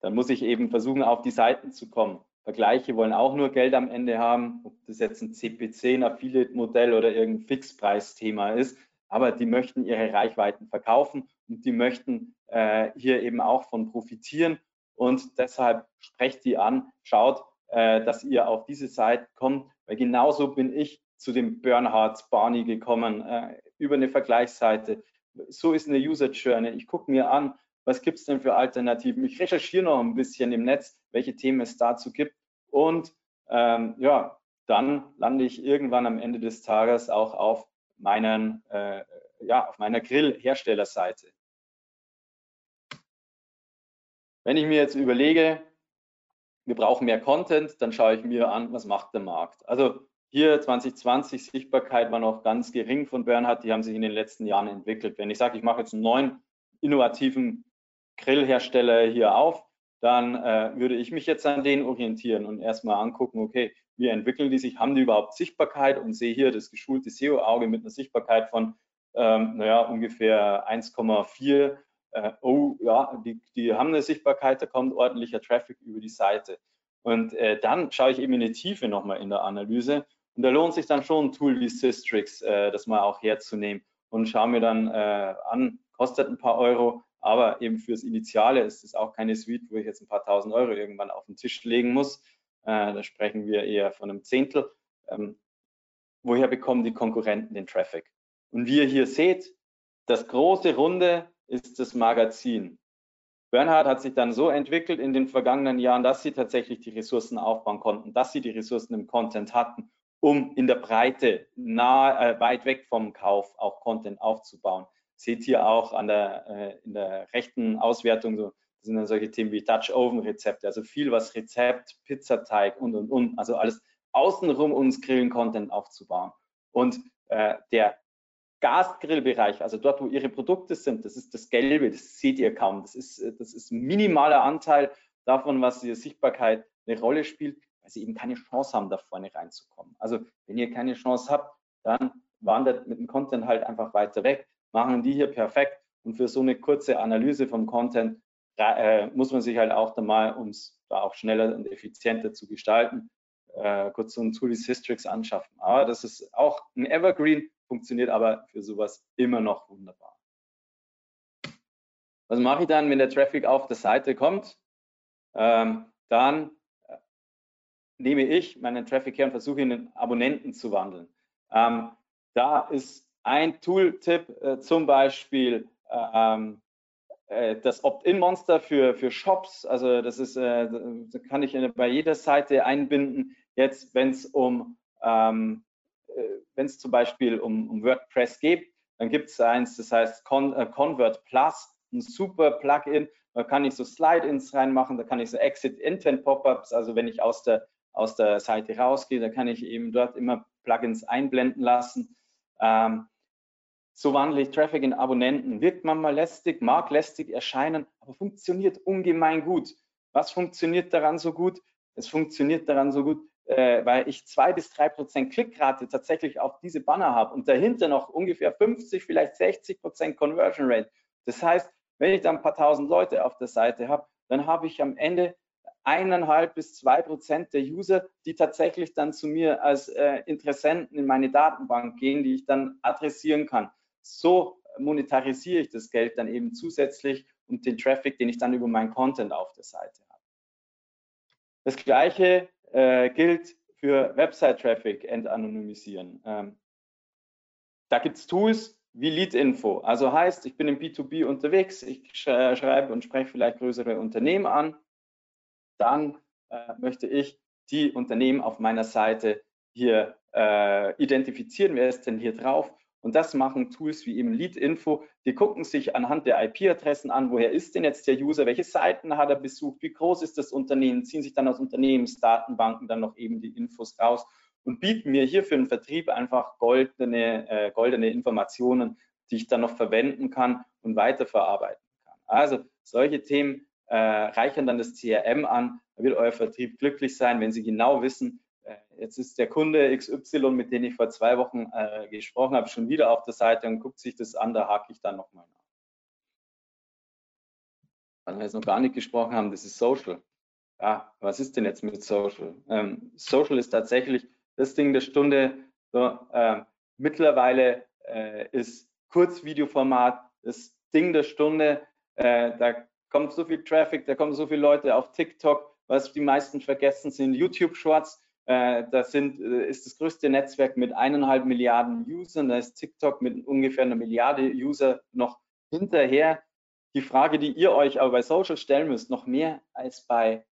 Dann muss ich eben versuchen, auf die Seiten zu kommen. Vergleiche wollen auch nur Geld am Ende haben, ob das jetzt ein CPC, ein Affiliate-Modell oder irgendein Fixpreisthema ist, aber die möchten ihre Reichweiten verkaufen und die möchten äh, hier eben auch von profitieren und deshalb sprecht die an, schaut, äh, dass ihr auf diese Seite kommt, weil genauso bin ich zu dem Bernhard Barney gekommen, äh, über eine Vergleichsseite. So ist eine User Journey. Ich gucke mir an, was gibt es denn für Alternativen? Ich recherchiere noch ein bisschen im Netz, welche Themen es dazu gibt. Und ähm, ja, dann lande ich irgendwann am Ende des Tages auch auf meinen, äh, ja, auf meiner Grillherstellerseite. Wenn ich mir jetzt überlege, wir brauchen mehr Content, dann schaue ich mir an, was macht der Markt. Also hier 2020 Sichtbarkeit war noch ganz gering von Bernhard, die haben sich in den letzten Jahren entwickelt. Wenn ich sage, ich mache jetzt einen neuen innovativen Grillhersteller hier auf, dann äh, würde ich mich jetzt an denen orientieren und erstmal angucken, okay, wie entwickeln die sich, haben die überhaupt Sichtbarkeit und sehe hier das geschulte SEO-Auge mit einer Sichtbarkeit von, ähm, naja, ungefähr 1,4. Äh, oh, ja, die, die haben eine Sichtbarkeit, da kommt ordentlicher Traffic über die Seite. Und äh, dann schaue ich eben in die Tiefe nochmal in der Analyse und da lohnt sich dann schon ein Tool wie Systrix, äh, das mal auch herzunehmen und schaue mir dann äh, an, kostet ein paar Euro, aber eben fürs Initiale ist es auch keine Suite, wo ich jetzt ein paar tausend Euro irgendwann auf den Tisch legen muss. Äh, da sprechen wir eher von einem Zehntel. Ähm, woher bekommen die Konkurrenten den Traffic? Und wie ihr hier seht, das große Runde ist das Magazin. Bernhard hat sich dann so entwickelt in den vergangenen Jahren, dass sie tatsächlich die Ressourcen aufbauen konnten, dass sie die Ressourcen im Content hatten, um in der Breite nahe, äh, weit weg vom Kauf auch Content aufzubauen. Seht hier auch an der, äh, in der rechten Auswertung, so, das sind dann solche Themen wie Touch-Oven-Rezepte, also viel was Rezept, Pizzateig und, und, und, also alles außenrum uns Grillen-Content aufzubauen. Und äh, der Gasgrillbereich, also dort, wo Ihre Produkte sind, das ist das Gelbe, das seht ihr kaum. Das ist, das ist minimaler Anteil davon, was die Sichtbarkeit eine Rolle spielt, weil Sie eben keine Chance haben, da vorne reinzukommen. Also wenn ihr keine Chance habt, dann wandert mit dem Content halt einfach weiter weg machen die hier perfekt. Und für so eine kurze Analyse vom Content äh, muss man sich halt auch da mal, um es da auch schneller und effizienter zu gestalten, äh, kurz so ein Tool wie Systrix anschaffen. Aber das ist auch ein Evergreen, funktioniert aber für sowas immer noch wunderbar. Was mache ich dann, wenn der Traffic auf der Seite kommt? Ähm, dann äh, nehme ich meinen Traffic her und versuche ihn in Abonnenten zu wandeln. Ähm, da ist ein Tooltip äh, zum Beispiel ähm, äh, das Opt-in-Monster für, für Shops. Also das ist, äh, das kann ich bei jeder Seite einbinden. Jetzt, wenn es um, ähm, äh, wenn es zum Beispiel um, um, WordPress geht, dann gibt es eins, das heißt Con äh, Convert Plus, ein super Plugin. Da kann ich so Slide-ins reinmachen, da kann ich so Exit-Intent-Pop-ups, also wenn ich aus der, aus der Seite rausgehe, da kann ich eben dort immer Plugins einblenden lassen. Ähm, so wandle ich Traffic in Abonnenten. Wirkt manchmal lästig, mag lästig erscheinen, aber funktioniert ungemein gut. Was funktioniert daran so gut? Es funktioniert daran so gut, äh, weil ich zwei bis drei Prozent Klickrate tatsächlich auf diese Banner habe und dahinter noch ungefähr 50, vielleicht 60 Prozent Conversion Rate. Das heißt, wenn ich dann ein paar tausend Leute auf der Seite habe, dann habe ich am Ende eineinhalb bis zwei Prozent der User, die tatsächlich dann zu mir als äh, Interessenten in meine Datenbank gehen, die ich dann adressieren kann so monetarisiere ich das Geld dann eben zusätzlich und den Traffic, den ich dann über meinen Content auf der Seite habe. Das gleiche äh, gilt für Website-Traffic entanonymisieren. Ähm, da gibt es Tools wie Lead-Info. Also heißt, ich bin im B2B unterwegs, ich schreibe und spreche vielleicht größere Unternehmen an. Dann äh, möchte ich die Unternehmen auf meiner Seite hier äh, identifizieren. Wer ist denn hier drauf? Und das machen Tools wie eben Lead-Info. Die gucken sich anhand der IP-Adressen an, woher ist denn jetzt der User, welche Seiten hat er besucht, wie groß ist das Unternehmen, ziehen sich dann aus Unternehmensdatenbanken dann noch eben die Infos raus und bieten mir hier für den Vertrieb einfach goldene, äh, goldene Informationen, die ich dann noch verwenden kann und weiterverarbeiten kann. Also solche Themen äh, reichern dann das CRM an. Da wird euer Vertrieb glücklich sein, wenn Sie genau wissen, jetzt ist der Kunde XY, mit dem ich vor zwei Wochen äh, gesprochen habe, schon wieder auf der Seite und guckt sich das an, da hake ich dann nochmal nach. Was wir jetzt noch gar nicht gesprochen haben, das ist Social. Ja, was ist denn jetzt mit Social? Ähm, Social ist tatsächlich das Ding der Stunde. So, äh, mittlerweile äh, ist Kurzvideoformat das Ding der Stunde. Äh, da kommt so viel Traffic, da kommen so viele Leute auf TikTok. Was die meisten vergessen, sind YouTube Shorts. Äh, das sind, äh, ist das größte Netzwerk mit eineinhalb Milliarden Usern. Da ist TikTok mit ungefähr einer Milliarde User noch hinterher. Die Frage, die ihr euch aber bei Social stellen müsst, noch mehr als bei,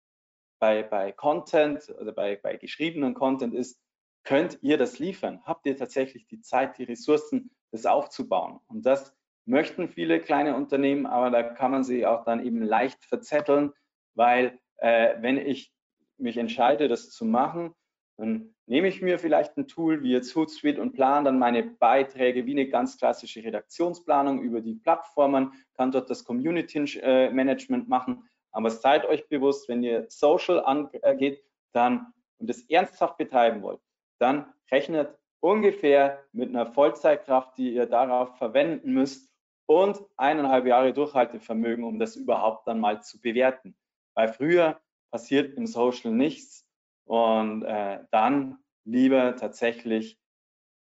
bei, bei Content oder bei, bei geschriebenen Content ist, könnt ihr das liefern? Habt ihr tatsächlich die Zeit, die Ressourcen, das aufzubauen? Und das möchten viele kleine Unternehmen, aber da kann man sie auch dann eben leicht verzetteln, weil äh, wenn ich mich entscheide, das zu machen, dann nehme ich mir vielleicht ein Tool wie jetzt Hootsuite und plane dann meine Beiträge wie eine ganz klassische Redaktionsplanung über die Plattformen, kann dort das Community äh, Management machen. Aber seid euch bewusst, wenn ihr Social angeht, dann und es ernsthaft betreiben wollt, dann rechnet ungefähr mit einer Vollzeitkraft, die ihr darauf verwenden müsst und eineinhalb Jahre Durchhaltevermögen, um das überhaupt dann mal zu bewerten. Weil früher passiert im Social nichts und äh, dann lieber tatsächlich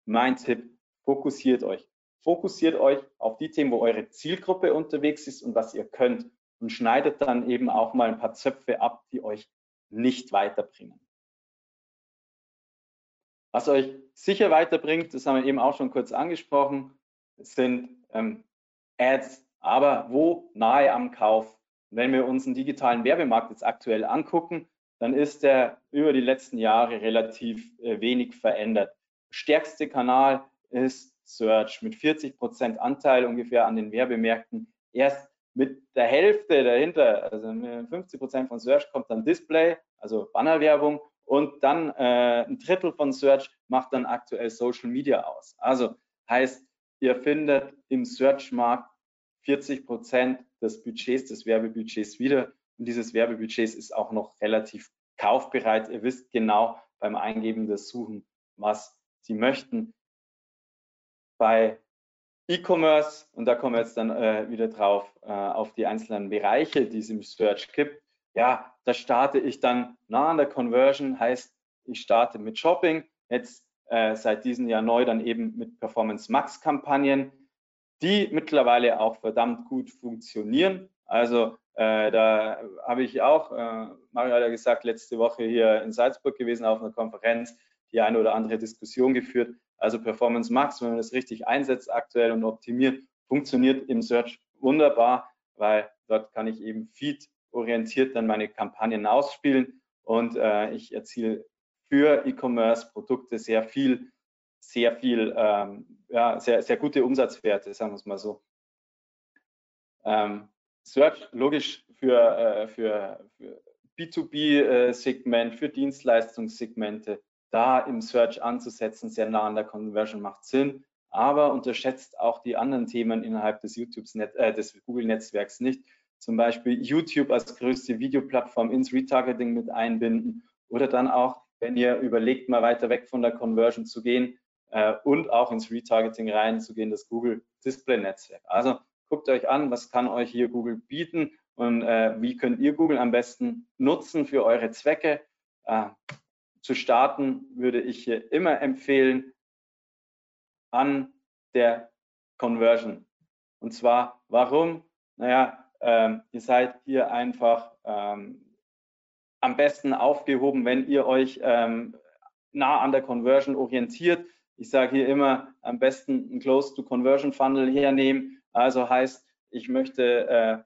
mein Tipp, fokussiert euch. Fokussiert euch auf die Themen, wo eure Zielgruppe unterwegs ist und was ihr könnt und schneidet dann eben auch mal ein paar Zöpfe ab, die euch nicht weiterbringen. Was euch sicher weiterbringt, das haben wir eben auch schon kurz angesprochen, sind ähm, Ads, aber wo nahe am Kauf. Wenn wir uns den digitalen Werbemarkt jetzt aktuell angucken, dann ist er über die letzten Jahre relativ äh, wenig verändert. Stärkste Kanal ist Search mit 40 Prozent Anteil ungefähr an den Werbemärkten. Erst mit der Hälfte dahinter, also 50 Prozent von Search kommt dann Display, also Bannerwerbung und dann äh, ein Drittel von Search macht dann aktuell Social Media aus. Also heißt, ihr findet im Search-Markt 40 Prozent des Budgets, des Werbebudgets wieder dieses Werbebudget ist auch noch relativ kaufbereit. Ihr wisst genau beim Eingeben des Suchen, was Sie möchten. Bei E-Commerce, und da kommen wir jetzt dann äh, wieder drauf, äh, auf die einzelnen Bereiche, die es im Search gibt. Ja, da starte ich dann nah an der Conversion, heißt, ich starte mit Shopping, jetzt äh, seit diesem Jahr neu dann eben mit Performance Max Kampagnen, die mittlerweile auch verdammt gut funktionieren. Also äh, da habe ich auch, äh, Mario hat ja gesagt, letzte Woche hier in Salzburg gewesen auf einer Konferenz, die eine oder andere Diskussion geführt. Also Performance Max, wenn man das richtig einsetzt aktuell und optimiert, funktioniert im Search wunderbar, weil dort kann ich eben feed-orientiert dann meine Kampagnen ausspielen und äh, ich erziele für E-Commerce-Produkte sehr viel, sehr viel, ähm, ja, sehr, sehr gute Umsatzwerte, sagen wir es mal so. Ähm, Search logisch für, äh, für, für B2B-Segment, äh, für Dienstleistungssegmente, da im Search anzusetzen, sehr nah an der Conversion macht Sinn, aber unterschätzt auch die anderen Themen innerhalb des, äh, des Google-Netzwerks nicht. Zum Beispiel YouTube als größte Videoplattform ins Retargeting mit einbinden oder dann auch, wenn ihr überlegt, mal weiter weg von der Conversion zu gehen äh, und auch ins Retargeting reinzugehen, das Google Display Netzwerk. Also guckt euch an, was kann euch hier Google bieten und äh, wie könnt ihr Google am besten nutzen für eure Zwecke. Äh, zu starten würde ich hier immer empfehlen an der Conversion. Und zwar, warum? Naja, ähm, ihr seid hier einfach ähm, am besten aufgehoben, wenn ihr euch ähm, nah an der Conversion orientiert. Ich sage hier immer, am besten ein Close-to-Conversion-Funnel hernehmen. Also heißt, ich möchte äh,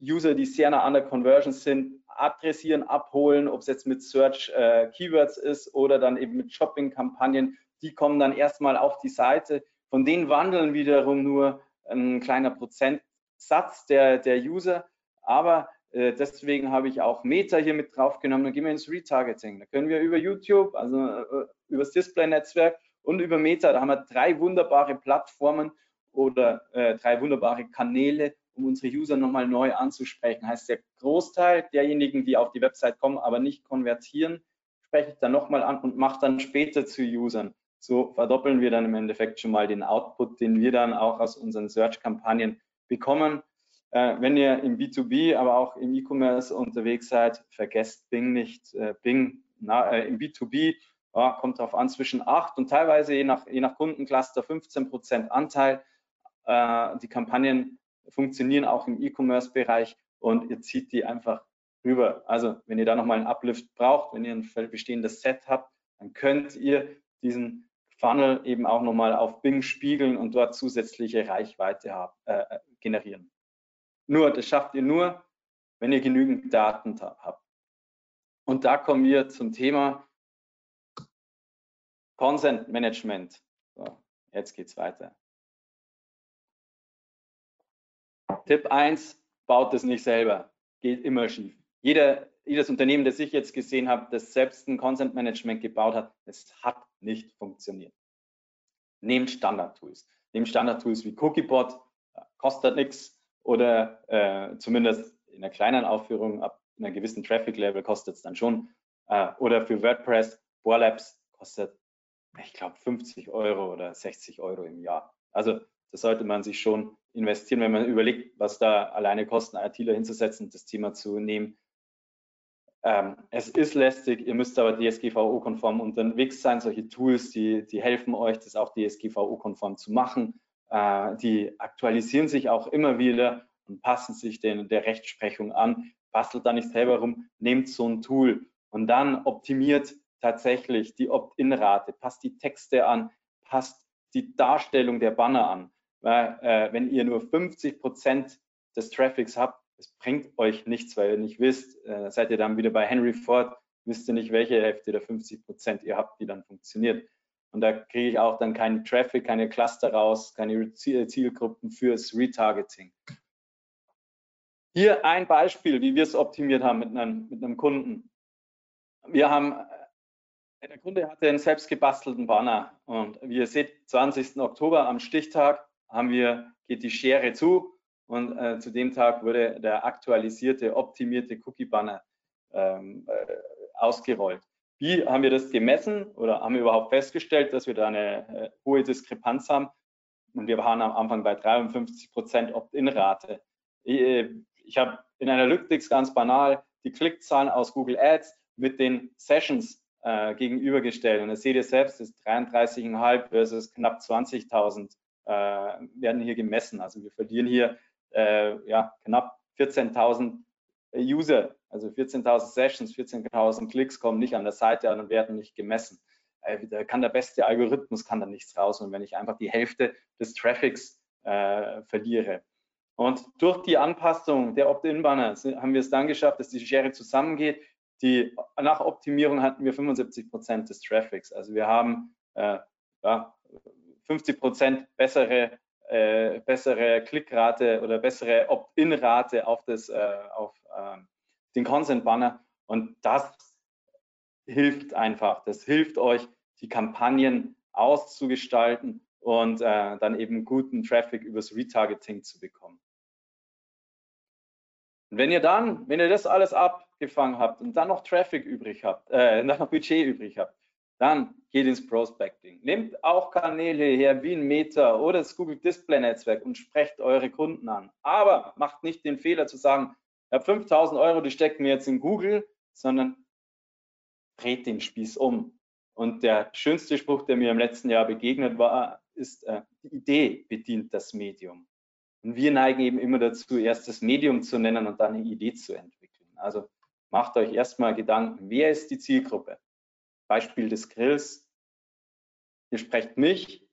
User, die sehr nah an der Conversion sind, adressieren, abholen, ob es jetzt mit Search äh, Keywords ist oder dann eben mit Shopping-Kampagnen. Die kommen dann erstmal auf die Seite. Von denen wandeln wiederum nur ein kleiner Prozentsatz der, der User. Aber äh, deswegen habe ich auch Meta hier mit draufgenommen. Dann gehen wir ins Retargeting. Da können wir über YouTube, also äh, über das Display-Netzwerk und über Meta, da haben wir drei wunderbare Plattformen oder äh, drei wunderbare Kanäle, um unsere User nochmal neu anzusprechen. Heißt, der Großteil derjenigen, die auf die Website kommen, aber nicht konvertieren, spreche ich dann nochmal an und mache dann später zu Usern. So verdoppeln wir dann im Endeffekt schon mal den Output, den wir dann auch aus unseren Search-Kampagnen bekommen. Äh, wenn ihr im B2B, aber auch im E-Commerce unterwegs seid, vergesst Bing nicht. Äh, Bing na, äh, im B2B ja, kommt darauf an, zwischen 8 und teilweise je nach, je nach Kundencluster 15 Prozent Anteil. Äh, die Kampagnen funktionieren auch im E-Commerce-Bereich und ihr zieht die einfach rüber. Also wenn ihr da nochmal einen Uplift braucht, wenn ihr ein bestehendes Set habt, dann könnt ihr diesen Funnel eben auch nochmal auf Bing spiegeln und dort zusätzliche Reichweite haben, äh, generieren. Nur, das schafft ihr nur, wenn ihr genügend Daten habt. Und da kommen wir zum Thema Consent Management. So, jetzt geht's weiter. Tipp 1, baut es nicht selber. Geht immer schief. Jeder, jedes Unternehmen, das ich jetzt gesehen habe, das selbst ein Consent Management gebaut hat, es hat nicht funktioniert. Nehmt Standard-Tools. Nehmt Standard-Tools wie Cookiebot, kostet nichts, oder äh, zumindest in einer kleinen Aufführung ab einer gewissen Traffic-Level kostet es dann schon. Äh, oder für WordPress, Borlabs kostet, ich glaube, 50 Euro oder 60 Euro im Jahr. Also das sollte man sich schon investieren, wenn man überlegt, was da alleine kosten, ITler hinzusetzen, das Thema zu nehmen. Ähm, es ist lästig, ihr müsst aber DSGVO-konform unterwegs sein. Solche Tools, die, die helfen euch, das auch DSGVO-konform zu machen. Äh, die aktualisieren sich auch immer wieder und passen sich den, der Rechtsprechung an. Bastelt da nicht selber rum, nehmt so ein Tool und dann optimiert tatsächlich die Opt-in-Rate, passt die Texte an, passt die Darstellung der Banner an. Weil, äh, wenn ihr nur 50 Prozent des Traffics habt, es bringt euch nichts, weil ihr nicht wisst, äh, seid ihr dann wieder bei Henry Ford, wisst ihr nicht, welche Hälfte der 50 Prozent ihr habt, die dann funktioniert. Und da kriege ich auch dann keinen Traffic, keine Cluster raus, keine Zielgruppen fürs Retargeting. Hier ein Beispiel, wie wir es optimiert haben mit einem, mit einem Kunden. Wir haben, äh, der Kunde hatte einen selbst gebastelten Banner und wie ihr seht, 20. Oktober am Stichtag haben wir, geht die Schere zu und äh, zu dem Tag wurde der aktualisierte, optimierte Cookie-Banner ähm, äh, ausgerollt. Wie haben wir das gemessen oder haben wir überhaupt festgestellt, dass wir da eine äh, hohe Diskrepanz haben? Und wir waren am Anfang bei 53 Prozent Opt-in-Rate. Ich, äh, ich habe in Analytics ganz banal die Klickzahlen aus Google Ads mit den Sessions äh, gegenübergestellt. Und das seht ihr selbst, das ist 33,5 versus knapp 20.000 äh, werden hier gemessen. Also wir verlieren hier äh, ja, knapp 14.000 User also 14.000 Sessions, 14.000 Klicks kommen nicht an der Seite an und werden nicht gemessen. Äh, da kann der beste Algorithmus kann da nichts raus und wenn ich einfach die Hälfte des Traffics äh, verliere. Und durch die Anpassung der Opt-in-Banner haben wir es dann geschafft, dass die Schere zusammengeht. Die, nach Optimierung hatten wir 75 Prozent des Traffics. Also wir haben äh, ja, 50 Prozent bessere, äh, bessere Klickrate oder bessere Opt-in-Rate auf, das, äh, auf ähm, den Consent Banner und das hilft einfach. Das hilft euch, die Kampagnen auszugestalten und äh, dann eben guten Traffic übers Retargeting zu bekommen. Und wenn ihr dann, wenn ihr das alles abgefangen habt und dann noch Traffic übrig habt, äh, noch Budget übrig habt, dann geht ins Prospecting. Nehmt auch Kanäle her wie ein Meta oder das Google Display Netzwerk und sprecht eure Kunden an. Aber macht nicht den Fehler zu sagen, ich habe 5000 Euro, die stecken mir jetzt in Google, sondern dreht den Spieß um. Und der schönste Spruch, der mir im letzten Jahr begegnet war, ist, äh, die Idee bedient das Medium. Und wir neigen eben immer dazu, erst das Medium zu nennen und dann eine Idee zu entwickeln. Also macht euch erstmal Gedanken, wer ist die Zielgruppe? Beispiel des Grills. Ihr sprecht mich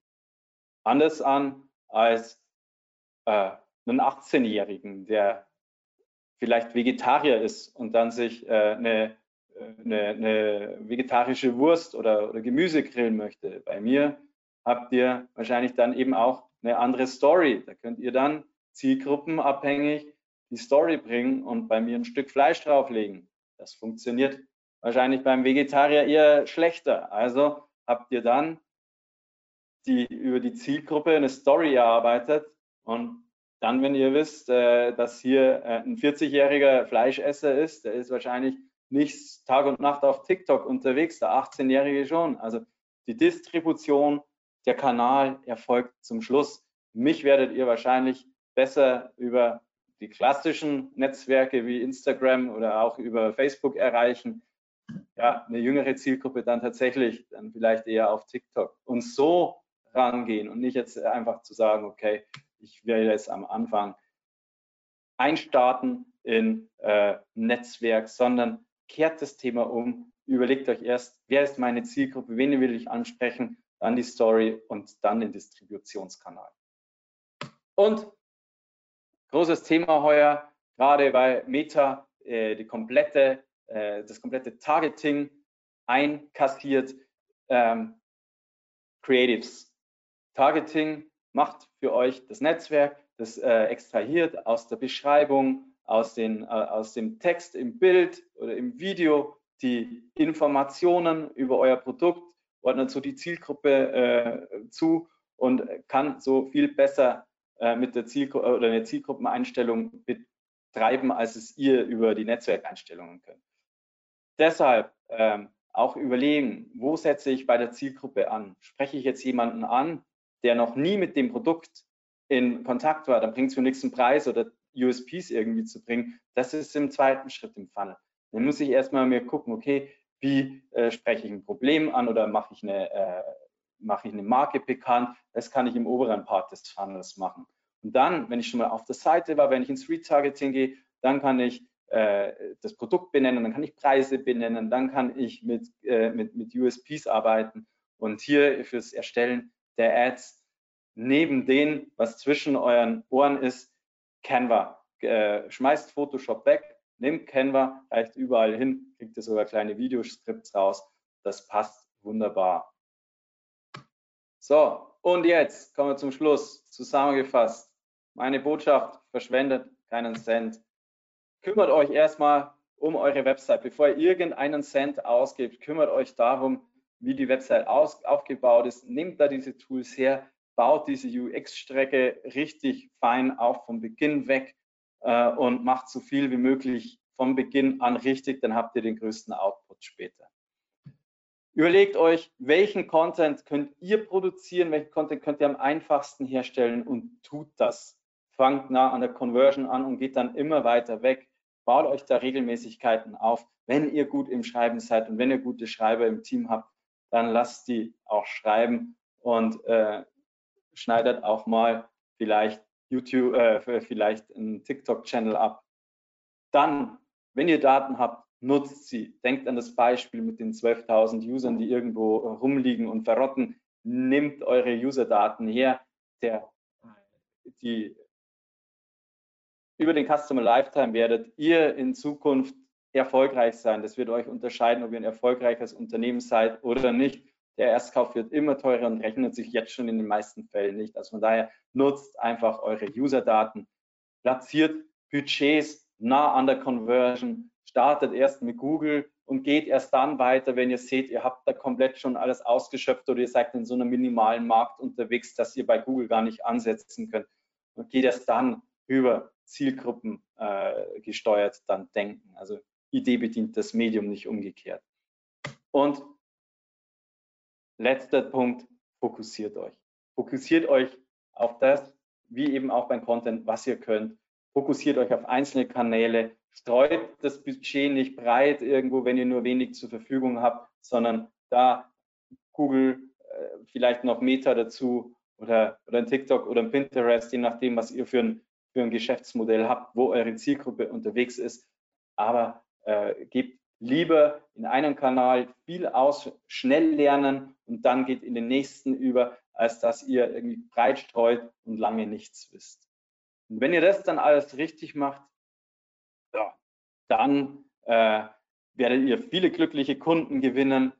anders an als äh, einen 18-Jährigen, der vielleicht Vegetarier ist und dann sich äh, eine, eine, eine, vegetarische Wurst oder, oder Gemüse grillen möchte. Bei mir habt ihr wahrscheinlich dann eben auch eine andere Story. Da könnt ihr dann zielgruppenabhängig die Story bringen und bei mir ein Stück Fleisch drauflegen. Das funktioniert wahrscheinlich beim Vegetarier eher schlechter. Also habt ihr dann die, über die Zielgruppe eine Story erarbeitet und dann, wenn ihr wisst, äh, dass hier äh, ein 40-jähriger Fleischesser ist, der ist wahrscheinlich nicht Tag und Nacht auf TikTok unterwegs, der 18-jährige schon. Also die Distribution, der Kanal erfolgt zum Schluss. Mich werdet ihr wahrscheinlich besser über die klassischen Netzwerke wie Instagram oder auch über Facebook erreichen. Ja, eine jüngere Zielgruppe dann tatsächlich dann vielleicht eher auf TikTok. Und so rangehen und nicht jetzt einfach zu sagen, okay, ich werde jetzt am Anfang einstarten in äh, Netzwerk, sondern kehrt das Thema um, überlegt euch erst, wer ist meine Zielgruppe, wen will ich ansprechen, dann die Story und dann den Distributionskanal. Und großes Thema heuer, gerade bei Meta, äh, die komplette, äh, das komplette Targeting einkassiert. Ähm, Creatives. Targeting macht für euch das Netzwerk, das äh, extrahiert aus der Beschreibung, aus, den, äh, aus dem Text im Bild oder im Video die Informationen über euer Produkt, ordnet so die Zielgruppe äh, zu und kann so viel besser äh, mit der Zielgruppe oder der Zielgruppeneinstellung betreiben, als es ihr über die Netzwerkeinstellungen könnt. Deshalb ähm, auch überlegen, wo setze ich bei der Zielgruppe an? Spreche ich jetzt jemanden an, der noch nie mit dem Produkt in Kontakt war, dann bringt es für nichts einen Preis oder USPs irgendwie zu bringen. Das ist im zweiten Schritt im Funnel. Dann muss ich erstmal mir gucken, okay, wie äh, spreche ich ein Problem an oder mache ich eine äh, mache ich eine Marke bekannt. Das kann ich im oberen Part des Funnels machen. Und dann, wenn ich schon mal auf der Seite war, wenn ich ins Retargeting gehe, dann kann ich das Produkt benennen, dann kann ich Preise benennen, dann kann ich mit, äh, mit, mit USPs arbeiten. Und hier fürs Erstellen der Ads neben dem, was zwischen euren Ohren ist, Canva. Äh, schmeißt Photoshop weg, nehmt Canva, reicht überall hin, kriegt ihr sogar kleine Videoskripts raus. Das passt wunderbar. So, und jetzt kommen wir zum Schluss. Zusammengefasst. Meine Botschaft, verschwendet keinen Cent. Kümmert euch erstmal um eure Website. Bevor ihr irgendeinen Cent ausgebt, kümmert euch darum, wie die Website aus, aufgebaut ist. Nehmt da diese Tools her, baut diese UX-Strecke richtig fein auf vom Beginn weg äh, und macht so viel wie möglich vom Beginn an richtig, dann habt ihr den größten Output später. Überlegt euch, welchen Content könnt ihr produzieren, welchen Content könnt ihr am einfachsten herstellen und tut das. Fangt nah an der Conversion an und geht dann immer weiter weg. Baut euch da Regelmäßigkeiten auf. Wenn ihr gut im Schreiben seid und wenn ihr gute Schreiber im Team habt, dann lasst die auch schreiben und äh, schneidet auch mal vielleicht YouTube, äh, vielleicht einen TikTok-Channel ab. Dann, wenn ihr Daten habt, nutzt sie. Denkt an das Beispiel mit den 12.000 Usern, die irgendwo rumliegen und verrotten. Nehmt eure User-Daten her, der, die über den Customer Lifetime werdet ihr in Zukunft erfolgreich sein. Das wird euch unterscheiden, ob ihr ein erfolgreiches Unternehmen seid oder nicht. Der Erstkauf wird immer teurer und rechnet sich jetzt schon in den meisten Fällen nicht. Also von daher nutzt einfach eure User-Daten, platziert Budgets nah an der Conversion, startet erst mit Google und geht erst dann weiter, wenn ihr seht, ihr habt da komplett schon alles ausgeschöpft oder ihr seid in so einem minimalen Markt unterwegs, dass ihr bei Google gar nicht ansetzen könnt. Und geht erst dann über Zielgruppen äh, gesteuert dann denken. Also Idee bedient das Medium nicht umgekehrt. Und letzter Punkt, fokussiert euch. Fokussiert euch auf das, wie eben auch beim Content, was ihr könnt. Fokussiert euch auf einzelne Kanäle, streut das Budget nicht breit irgendwo, wenn ihr nur wenig zur Verfügung habt, sondern da Google, äh, vielleicht noch Meta dazu oder, oder ein TikTok oder ein Pinterest, je nachdem, was ihr für ein, für ein Geschäftsmodell habt, wo eure Zielgruppe unterwegs ist. Aber äh, gebt lieber in einem Kanal viel aus, schnell lernen und dann geht in den nächsten über, als dass ihr irgendwie breit streut und lange nichts wisst. Und wenn ihr das dann alles richtig macht, ja, dann äh, werdet ihr viele glückliche Kunden gewinnen,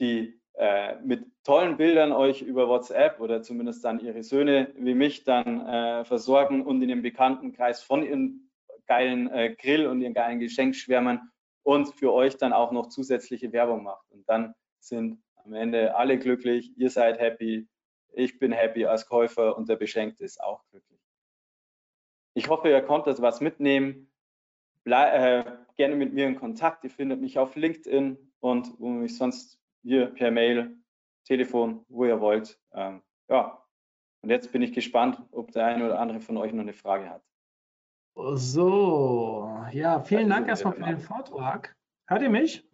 die äh, mit tollen Bildern euch über WhatsApp oder zumindest dann ihre Söhne wie mich dann äh, versorgen und in dem Bekanntenkreis von ihren geilen äh, Grill und ihren geilen Geschenk schwärmen und für euch dann auch noch zusätzliche Werbung macht. Und dann sind am Ende alle glücklich, ihr seid happy, ich bin happy als Käufer und der Beschenkte ist auch glücklich. Ich hoffe, ihr konntet was mitnehmen. Blei äh, gerne mit mir in Kontakt. Ihr findet mich auf LinkedIn und wo mich sonst hier per Mail, Telefon, wo ihr wollt. Ähm, ja, und jetzt bin ich gespannt, ob der eine oder andere von euch noch eine Frage hat. So, ja, vielen Dank erstmal für den Vortrag. Hört ihr mich?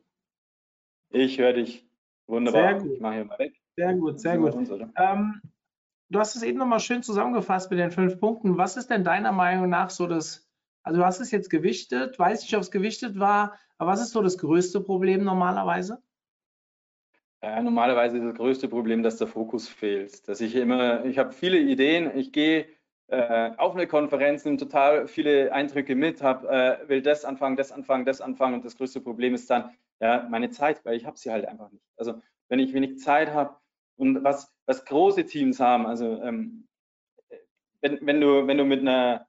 Ich höre dich. Wunderbar. Sehr gut. Ich mache hier mal weg. Sehr gut, sehr gut. ähm, du hast es eben nochmal schön zusammengefasst mit den fünf Punkten. Was ist denn deiner Meinung nach so das, also du hast es jetzt gewichtet, weiß nicht, ob es gewichtet war, aber was ist so das größte Problem normalerweise? Ja, normalerweise ist das größte Problem, dass der Fokus fehlt. Dass ich immer, ich habe viele Ideen, ich gehe äh, auf eine Konferenz, nehme total viele Eindrücke mit, hab, äh, will das anfangen, das anfangen, das anfangen und das größte Problem ist dann ja meine Zeit, weil ich habe sie halt einfach nicht. Also wenn ich wenig Zeit habe und was, was große Teams haben, also ähm, wenn, wenn, du, wenn du mit einer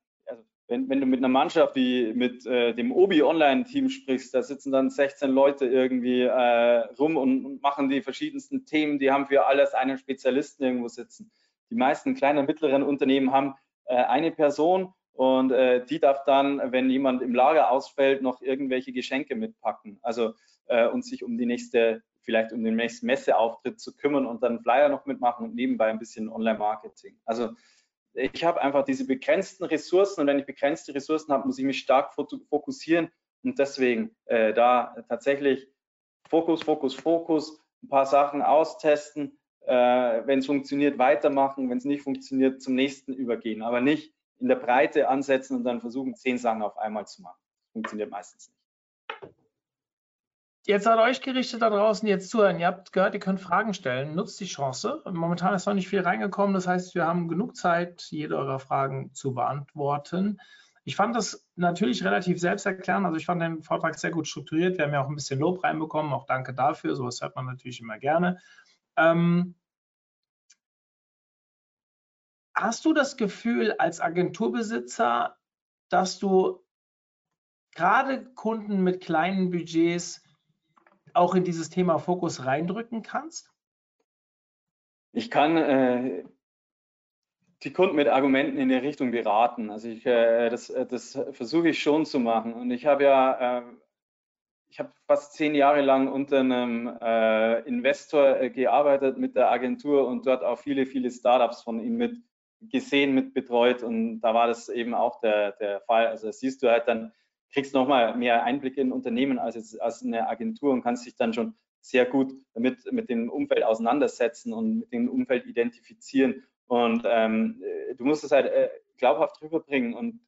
wenn, wenn du mit einer Mannschaft wie mit äh, dem Obi Online-Team sprichst, da sitzen dann 16 Leute irgendwie äh, rum und, und, machen die verschiedensten Themen, die haben für alles einen Spezialisten irgendwo sitzen. Die meisten kleinen und mittleren Unternehmen haben äh, eine Person und äh, die darf dann, wenn jemand im Lager ausfällt, noch irgendwelche Geschenke mitpacken. Also äh, und sich um die nächste vielleicht um den nächsten Messeauftritt zu kümmern und dann Flyer noch mitmachen und nebenbei ein bisschen Online-Marketing. Also ich habe einfach diese begrenzten Ressourcen und wenn ich begrenzte Ressourcen habe, muss ich mich stark fokussieren und deswegen äh, da tatsächlich Fokus, Fokus, Fokus, ein paar Sachen austesten, äh, wenn es funktioniert, weitermachen, wenn es nicht funktioniert, zum nächsten übergehen, aber nicht in der Breite ansetzen und dann versuchen, zehn Sachen auf einmal zu machen. Funktioniert meistens nicht. Jetzt an euch gerichtet da draußen, jetzt zuhören. Ihr habt gehört, ihr könnt Fragen stellen. Nutzt die Chance. Momentan ist noch nicht viel reingekommen. Das heißt, wir haben genug Zeit, jede eurer Fragen zu beantworten. Ich fand das natürlich relativ selbsterklärend. Also ich fand den Vortrag sehr gut strukturiert. Wir haben ja auch ein bisschen Lob reinbekommen. Auch danke dafür. Sowas hört man natürlich immer gerne. Ähm, hast du das Gefühl als Agenturbesitzer, dass du gerade Kunden mit kleinen Budgets auch in dieses Thema Fokus reindrücken kannst? Ich kann äh, die Kunden mit Argumenten in der Richtung beraten. Also ich, äh, das, äh, das versuche ich schon zu machen. Und ich habe ja, äh, ich habe fast zehn Jahre lang unter einem äh, Investor äh, gearbeitet mit der Agentur und dort auch viele, viele Startups von ihm mit gesehen, mit betreut. Und da war das eben auch der, der Fall. Also siehst du halt dann kriegst nochmal mehr Einblick in Unternehmen als jetzt als eine Agentur und kannst dich dann schon sehr gut damit mit dem Umfeld auseinandersetzen und mit dem Umfeld identifizieren. Und ähm, du musst es halt äh, glaubhaft rüberbringen und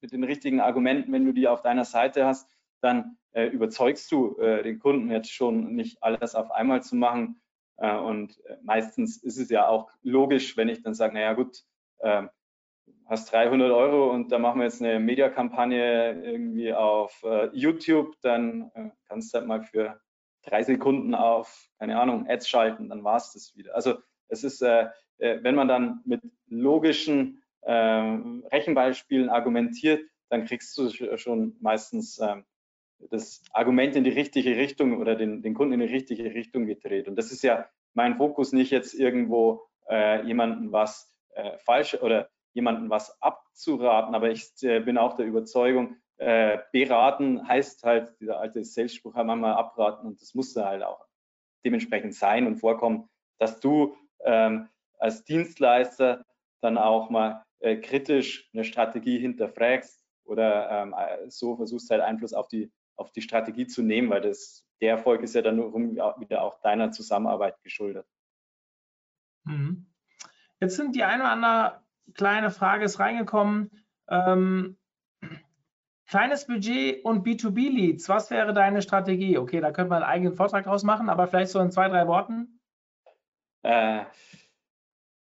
mit den richtigen Argumenten, wenn du die auf deiner Seite hast, dann äh, überzeugst du äh, den Kunden jetzt schon nicht alles auf einmal zu machen. Äh, und äh, meistens ist es ja auch logisch, wenn ich dann sage, naja gut, ähm, hast 300 Euro und da machen wir jetzt eine Mediakampagne irgendwie auf äh, YouTube, dann äh, kannst du halt mal für drei Sekunden auf, keine Ahnung, Ads schalten, dann war es das wieder. Also es ist, äh, äh, wenn man dann mit logischen ähm, Rechenbeispielen argumentiert, dann kriegst du schon meistens ähm, das Argument in die richtige Richtung oder den, den Kunden in die richtige Richtung gedreht. Und das ist ja mein Fokus, nicht jetzt irgendwo äh, jemanden was äh, falsch oder jemandem was abzuraten, aber ich äh, bin auch der Überzeugung, äh, beraten heißt halt, dieser alte Sales-Spruch haben wir mal abraten und das musste halt auch dementsprechend sein und vorkommen, dass du ähm, als Dienstleister dann auch mal äh, kritisch eine Strategie hinterfragst oder ähm, äh, so versuchst halt Einfluss auf die, auf die Strategie zu nehmen, weil das, der Erfolg ist ja dann wieder auch deiner Zusammenarbeit geschuldet. Mhm. Jetzt sind die eine oder andere kleine Frage ist reingekommen. Ähm, Kleines Budget und B2B-Leads, was wäre deine Strategie? Okay, da könnte man einen eigenen Vortrag draus machen, aber vielleicht so in zwei, drei Worten. Äh,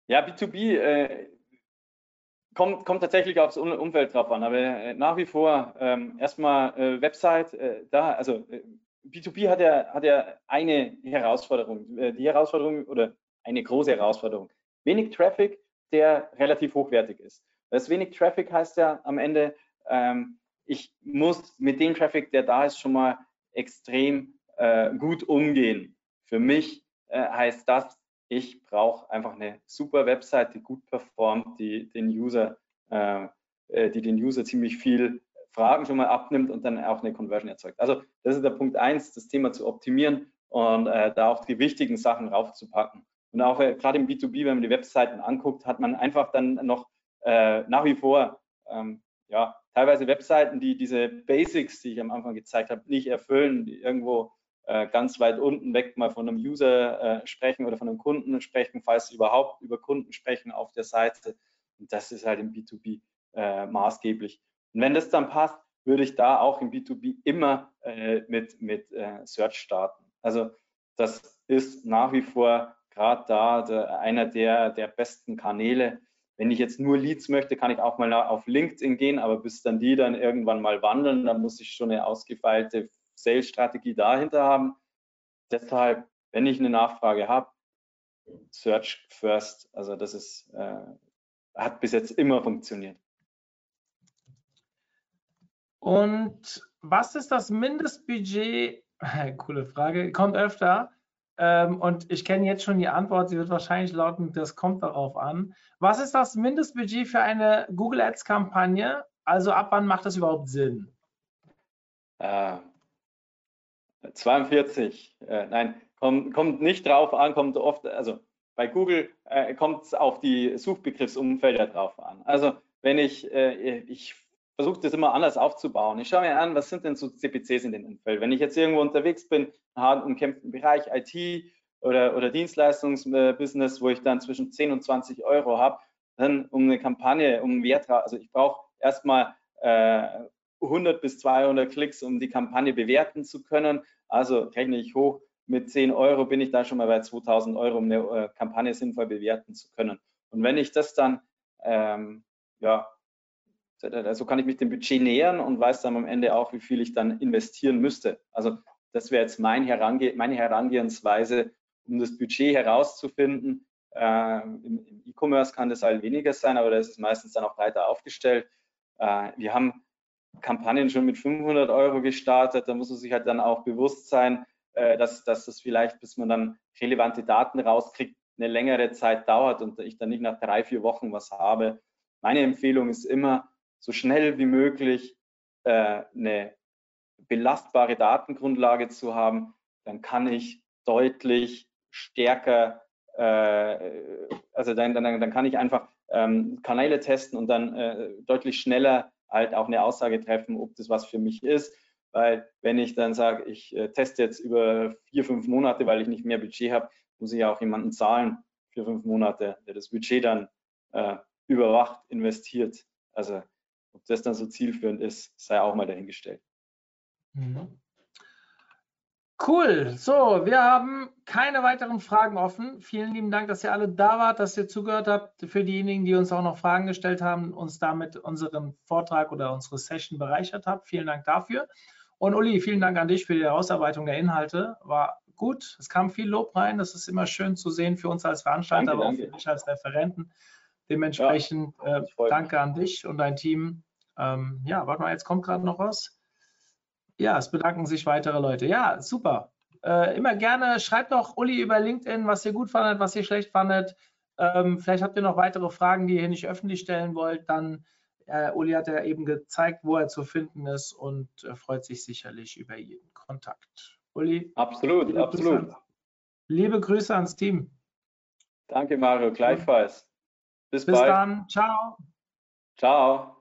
ja, B2B äh, kommt, kommt tatsächlich aufs Umfeld drauf an, aber äh, nach wie vor ähm, erstmal äh, Website, äh, da, also B2B hat ja, hat ja eine Herausforderung, die Herausforderung oder eine große Herausforderung. Wenig Traffic, der relativ hochwertig ist. Das wenig Traffic heißt ja am Ende, ähm, ich muss mit dem Traffic, der da ist, schon mal extrem äh, gut umgehen. Für mich äh, heißt das, ich brauche einfach eine super Website, die gut performt, die den User, äh, äh, die den User ziemlich viel Fragen schon mal abnimmt und dann auch eine Conversion erzeugt. Also das ist der Punkt eins, das Thema zu optimieren und äh, da auch die wichtigen Sachen raufzupacken. Und auch äh, gerade im B2B, wenn man die Webseiten anguckt, hat man einfach dann noch äh, nach wie vor ähm, ja, teilweise Webseiten, die diese Basics, die ich am Anfang gezeigt habe, nicht erfüllen, die irgendwo äh, ganz weit unten weg mal von einem User äh, sprechen oder von einem Kunden sprechen, falls sie überhaupt über Kunden sprechen auf der Seite. Und das ist halt im B2B äh, maßgeblich. Und wenn das dann passt, würde ich da auch im B2B immer äh, mit, mit Search starten. Also das ist nach wie vor gerade da der, einer der, der besten Kanäle, wenn ich jetzt nur Leads möchte, kann ich auch mal auf LinkedIn gehen, aber bis dann die dann irgendwann mal wandeln, dann muss ich schon eine ausgefeilte Sales-Strategie dahinter haben. Deshalb, wenn ich eine Nachfrage habe, Search First. Also das ist, äh, hat bis jetzt immer funktioniert. Und was ist das Mindestbudget? Coole Frage, kommt öfter. Ähm, und ich kenne jetzt schon die Antwort, sie wird wahrscheinlich lauten, das kommt darauf an. Was ist das Mindestbudget für eine Google Ads Kampagne? Also ab wann macht das überhaupt Sinn? Äh, 42, äh, nein, kommt, kommt nicht drauf an, kommt oft, also bei Google äh, kommt es auf die Suchbegriffsumfelder drauf an. Also wenn ich, äh, ich versuche das immer anders aufzubauen. Ich schaue mir an, was sind denn so CPCs in dem Umfeld. Wenn ich jetzt irgendwo unterwegs bin, in hart umkämpften Bereich IT oder, oder Dienstleistungsbusiness, wo ich dann zwischen 10 und 20 Euro habe, dann um eine Kampagne, um Wert, also ich brauche erstmal äh, 100 bis 200 Klicks, um die Kampagne bewerten zu können. Also rechne ich hoch, mit 10 Euro bin ich da schon mal bei 2000 Euro, um eine äh, Kampagne sinnvoll bewerten zu können. Und wenn ich das dann ähm, ja, so kann ich mich dem Budget nähern und weiß dann am Ende auch, wie viel ich dann investieren müsste. Also das wäre jetzt mein Herange meine Herangehensweise, um das Budget herauszufinden. Äh, Im E-Commerce kann das halt weniger sein, aber da ist meistens dann auch breiter aufgestellt. Äh, wir haben Kampagnen schon mit 500 Euro gestartet, da muss man sich halt dann auch bewusst sein, äh, dass, dass das vielleicht, bis man dann relevante Daten rauskriegt, eine längere Zeit dauert und ich dann nicht nach drei, vier Wochen was habe. Meine Empfehlung ist immer, so schnell wie möglich äh, eine belastbare Datengrundlage zu haben, dann kann ich deutlich stärker, äh, also dann, dann, dann kann ich einfach ähm, Kanäle testen und dann äh, deutlich schneller halt auch eine Aussage treffen, ob das was für mich ist. Weil wenn ich dann sage, ich äh, teste jetzt über vier, fünf Monate, weil ich nicht mehr Budget habe, muss ich auch jemanden zahlen für fünf Monate, der das Budget dann äh, überwacht, investiert. Also ob das dann so zielführend ist, sei auch mal dahingestellt. Mhm. Cool. So, wir haben keine weiteren Fragen offen. Vielen lieben Dank, dass ihr alle da wart, dass ihr zugehört habt. Für diejenigen, die uns auch noch Fragen gestellt haben, uns damit unseren Vortrag oder unsere Session bereichert habt. Vielen Dank dafür. Und Uli, vielen Dank an dich für die Ausarbeitung der Inhalte. War gut. Es kam viel Lob rein. Das ist immer schön zu sehen für uns als Veranstalter, danke, aber auch für dich als Referenten. Dementsprechend ja, äh, danke an dich und dein Team. Ähm, ja, warte mal, jetzt kommt gerade noch was. Ja, es bedanken sich weitere Leute. Ja, super. Äh, immer gerne, schreibt doch Uli über LinkedIn, was ihr gut fandet, was ihr schlecht fandet. Ähm, vielleicht habt ihr noch weitere Fragen, die ihr nicht öffentlich stellen wollt. Dann, äh, Uli hat ja eben gezeigt, wo er zu finden ist und äh, freut sich sicherlich über jeden Kontakt. Uli. Absolut, liebe absolut. Grüße, liebe Grüße ans Team. Danke, Mario, gleichfalls. Bis, Bis bald. dann. Ciao. Ciao.